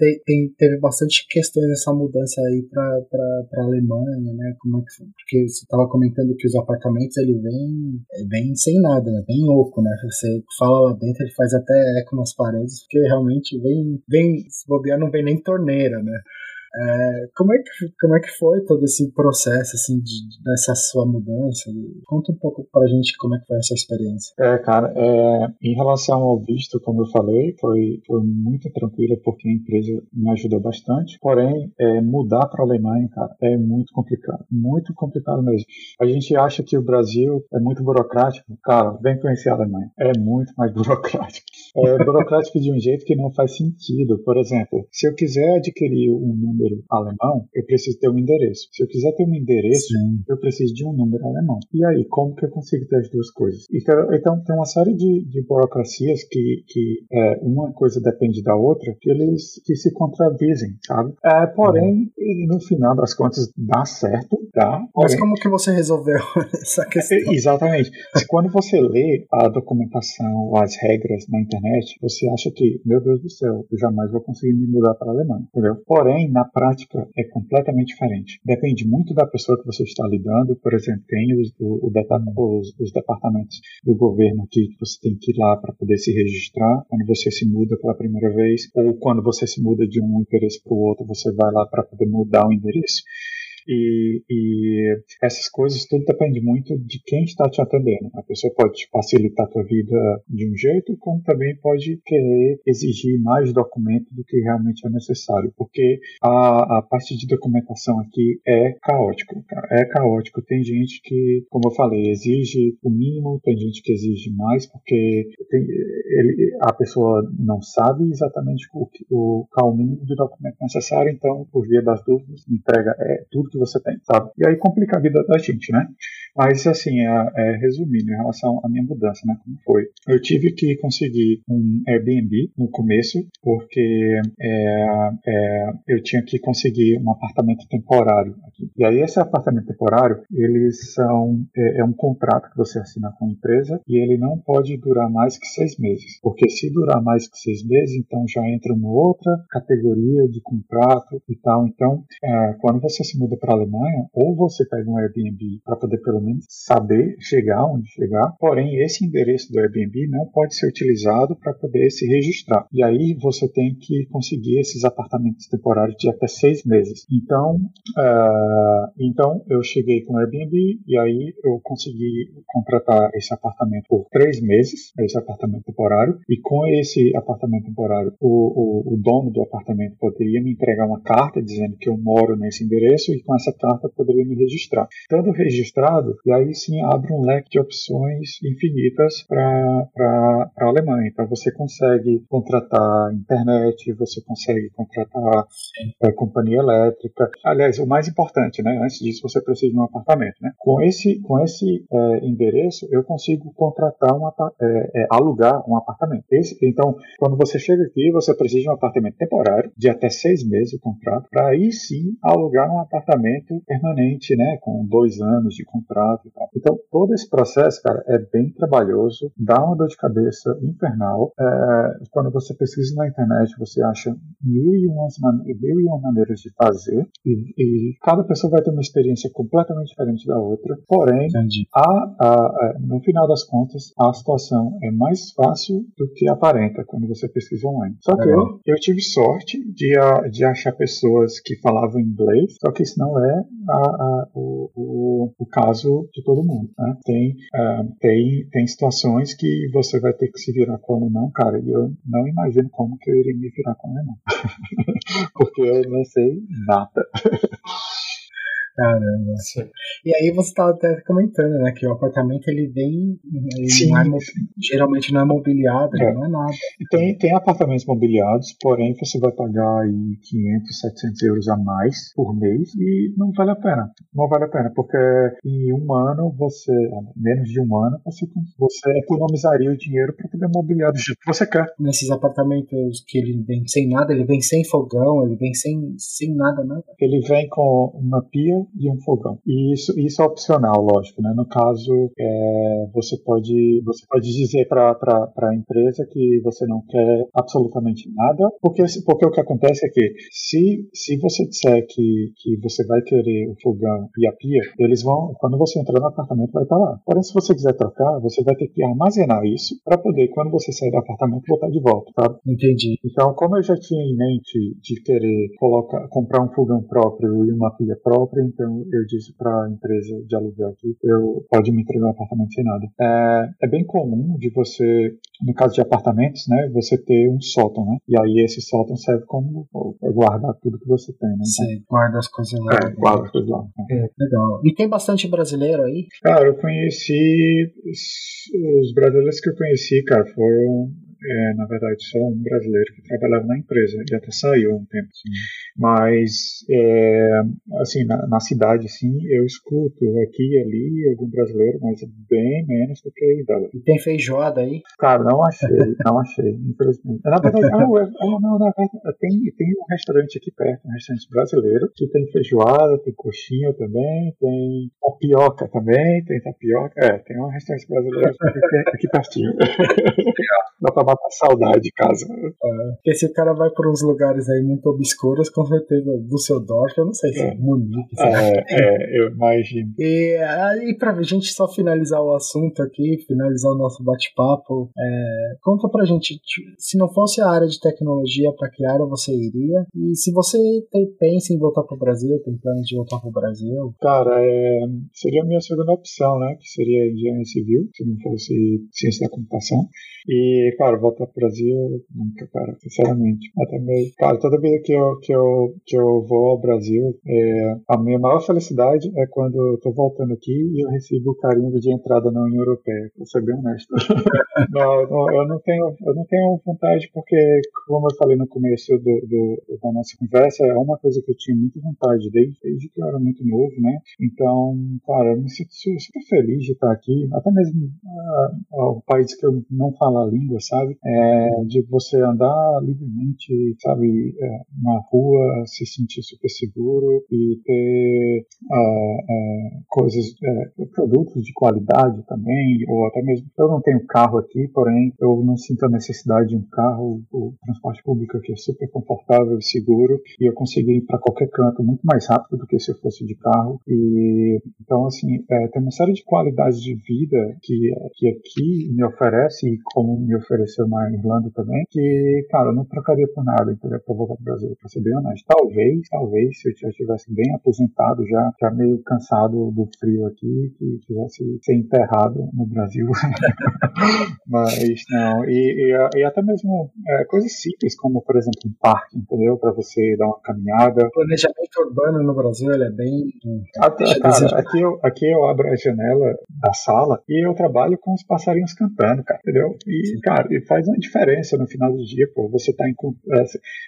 te, tem, teve bastante questões nessa mudança aí para a Alemanha, né? Como é que foi? Porque você estava comentando que os apartamentos ele vem, vem sem nada, né? Bem oco, né? Você fala lá dentro, ele faz até eco nas paredes, porque realmente vem, vem se bobear não vem nem torneira, né? É, como, é que, como é que foi todo esse processo, assim, de, dessa sua mudança? Conta um pouco pra gente como é que foi essa experiência. É, cara, é, em relação ao visto, como eu falei, foi, foi muito tranquilo porque a empresa me ajudou bastante. Porém, é, mudar para a Alemanha, cara, é muito complicado. Muito complicado mesmo. A gente acha que o Brasil é muito burocrático. Cara, vem conhecer a Alemanha. É muito mais burocrático. É burocrático de um jeito que não faz sentido. Por exemplo, se eu quiser adquirir um número número alemão, eu preciso ter um endereço. Se eu quiser ter um endereço, Sim. eu preciso de um número alemão. E aí, como que eu consigo ter as duas coisas? Então, então tem uma série de, de burocracias que, que é, uma coisa depende da outra, que eles que se contradizem, sabe? É, porém, no final das contas, dá certo, dá. Mas porém- como que você resolveu essa questão? é, Exatamente. Quando você lê a documentação, as regras na internet, você acha que, meu Deus do céu, eu jamais vou conseguir me mudar para a Alemanha, entendeu? Porém, na prática, é completamente diferente. Depende muito da pessoa que você está lidando. Por exemplo, tem os, o, o os, os departamentos do governo que você tem que ir lá para poder se registrar quando você se muda pela primeira vez, ou quando você se muda de um endereço para o outro, você vai lá para poder mudar o endereço. E, e essas coisas tudo depende muito de quem está te atendendo. A pessoa pode facilitar a tua vida de um jeito, como também pode querer exigir mais documento do que realmente é necessário, porque a, a parte de documentação aqui é caótico. É caótico. Tem gente que, como eu falei, exige o mínimo, tem gente que exige mais, porque tem- ele- a pessoa não sabe exatamente o, o qual o mínimo de documento necessário, então, por via das dúvidas, entrega é tudo que você tem, sabe? E aí complica a vida da gente, né? Mas, assim, é, resumindo, em relação à minha mudança, né? Como foi? Eu tive que conseguir um Airbnb no começo, porque é, é, eu tinha que conseguir um apartamento temporário aqui. E aí, esse apartamento temporário, eles são, é, é um contrato que você assina com a empresa e ele não pode durar mais que seis meses. Porque se durar mais que seis meses, então já entra uma outra categoria de contrato e tal. Então, é, quando você se muda para a Alemanha, ou você pega um Airbnb para poder pelo menos saber chegar onde chegar, porém esse endereço do Airbnb não pode ser utilizado para poder se registrar. E aí você tem que conseguir esses apartamentos temporários de até seis meses. Então, é, então eu cheguei com o Airbnb e aí eu consegui contratar esse apartamento por três meses, esse apartamento temporário, e com esse apartamento temporário, o, o, o dono do apartamento poderia me entregar uma carta dizendo que eu moro nesse endereço e com essa carta poderia me registrar. Estando registrado, e aí sim abre um leque de opções infinitas para a Alemanha. Então você consegue contratar internet, você consegue contratar é, companhia elétrica. Aliás, o mais importante, né? Antes disso, você precisa de um apartamento. Né? Com esse, com esse é, endereço, eu consigo contratar um é, é, alugar um apartamento. Esse- então, quando você chega aqui, você precisa de um apartamento temporário, de até seis meses o contrato, para aí sim alugar um apartamento permanente, né? Com dois anos de contrato e tal. Então, todo esse processo, cara, é bem trabalhoso, dá uma dor de cabeça infernal. É, quando você pesquisa na internet, você acha mil e, umas man- mil e uma maneiras de fazer, e, e cada pessoa vai ter uma experiência completamente diferente da outra. Porém, a, a, a- no final das contas, a situação é mais fácil do que aparenta quando você pesquisa online. Só que eu, eu tive sorte de, de achar pessoas que falavam inglês, só que isso não é a- o, o, o caso de todo mundo. Né? Tem, ah, tem, tem situações que você vai ter que se virar com o alemão, cara, e eu não imagino como que eu iria me virar com o alemão. Porque eu não sei nada. Caramba. E aí você estava até comentando, né, que o apartamento ele vem, ele Sim, não é geralmente não é mobiliado, É. não é nada. E Tem, tem apartamentos mobiliados, porém você vai pagar aí 500, 700 euros a mais por mês e não vale a pena. Não vale a pena, porque em um ano você, menos de um ano, você, você economizaria o dinheiro para poder mobiliar do jeito que você quer. Nesses apartamentos que ele vem sem nada, ele vem sem fogão, ele vem sem, sem nada, nada. Ele vem com uma pia e um fogão. E isso, isso é opcional, lógico, né? No caso, é, você pode você pode dizer para a empresa que você não quer absolutamente nada, porque, porque o que acontece é que se, se você disser que, que você vai querer o fogão e a pia, eles vão, quando você entrar no apartamento, vai estar lá. Porém, se você quiser trocar, você vai ter que armazenar isso para poder, quando você sair do apartamento, botar de volta, sabe? Entendi. Então, como eu já tinha em mente de querer colocar, comprar um fogão próprio e uma pia própria, então eu disse para a empresa de aluguel aqui, eu pode me entregar o apartamento sem nada. É, é bem comum de você, no caso de apartamentos, né, você ter um sótão, né? E aí esse sótão serve como guardar tudo que você tem, né? Então, Você guarda as coisas lá. é, guarda as coisas lá. né? Legal. E tem bastante brasileiro aí? Cara, eu conheci os brasileiros que eu conheci, cara, foram é, na verdade só um brasileiro que trabalhava na empresa, ele até saiu há um tempo. Mas, é, assim, na, na, cidade, assim, eu escuto aqui e ali algum brasileiro, mas bem menos do que aí. E tem feijoada aí? Cara, não achei, não achei, infelizmente. Na verdade, ah, não, não, na verdade, tem, tem um restaurante aqui perto, um restaurante brasileiro, que tem feijoada, tem coxinha também, tem tapioca também, tem tapioca. É, tem um restaurante brasileiro aqui, aqui pertinho. Dá pra matar saudade de casa. É, porque se o cara vai por uns lugares aí muito obscuros, com certeza, do seu Dorf, eu não sei se é, é Munique. É, é, eu imagino. E aí, pra gente só finalizar o assunto aqui, finalizar o nosso bate-papo, é, conta pra gente, se não fosse a área de tecnologia, pra que área você iria? E se você tem, pensa em voltar pro Brasil, tem planos de voltar pro Brasil? Cara, é, seria a minha segunda opção, né? Que seria engenharia civil, se não fosse ciência da computação. E, cara, voltar pro Brasil, nunca, cara, sinceramente. Até meio. Cara, toda vez que eu, que eu, que eu vou ao Brasil, é, a minha maior felicidade é quando eu tô voltando aqui e eu recebo o carimbo de entrada na União Europeia, pra ser bem honesto. não, não, eu, não tenho, eu não tenho vontade, porque, como eu falei no começo do, do, da nossa conversa, é uma coisa que eu tinha muita vontade desde, desde que eu era muito novo, né? Então, cara, eu me sinto super feliz de estar aqui, até mesmo uh, o país que eu não falo a língua, sabe? É, de você andar livremente, sabe, é, na rua, se sentir super seguro e ter uh, coisas, é, produtos de qualidade também, ou até mesmo. Eu não tenho carro aqui, porém eu não sinto a necessidade de um carro. O transporte público aqui é super confortável e seguro e eu consigo ir para qualquer canto muito mais rápido do que se eu fosse de carro. E então, assim, é, tem uma série de qualidades de vida que, que aqui me oferece e como me ofereceu na Irlanda também, que, cara, eu não trocaria por nada, entendeu? Pra voltar pro Brasil, pra ser bem honesto. Talvez, talvez, se eu já estivesse bem aposentado, já, já meio cansado do frio aqui, que quisesse ser enterrado no Brasil. Mas, não, e, e, e até mesmo é, coisas simples, como, por exemplo, um parque, entendeu? Pra você dar uma caminhada. O planejamento urbano no Brasil, ele é bem... Até, cara, aqui eu, aqui eu abro a janela da sala e eu trabalho com os passarinhos cantando, cara, entendeu? E, cara, faz uma diferença no final do dia, pô. Você tá em. É,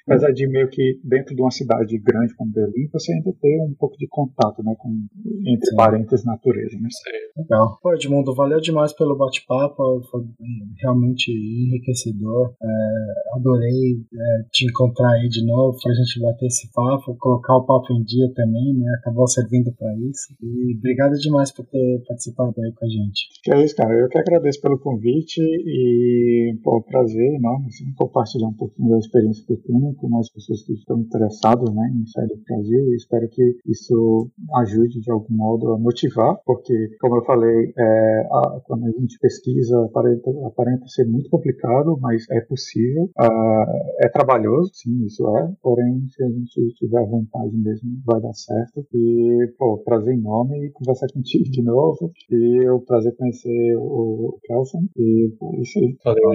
apesar de meio que dentro de uma cidade grande como Berlim, você ainda tem um pouco de contato, né? Com, entre Sim. parentes natureza, né? Legal. Pô, Edmundo, valeu demais pelo bate-papo. Foi realmente enriquecedor. É, adorei é, te encontrar aí de novo pra gente bater esse papo, colocar o papo em dia também, né? Acabou servindo para isso. E obrigado demais por ter participado aí com a gente. Que é isso, cara. Eu que agradeço pelo convite e pô, prazer enorme assim, compartilhar um pouquinho da experiência que eu tenho com mais pessoas que estão interessadas né, em sair do Brasil e espero que isso ajude de algum modo a motivar, porque, como eu falei, é, a, quando a gente pesquisa, aparenta, aparenta ser muito complicado, mas é possível. é trabalhoso, sim, isso é, porém, se a gente tiver vontade mesmo, vai dar certo. E, pô, prazer enorme conversar contigo de novo. E o prazer conhecer o Kelson. E é isso aí. Valeu,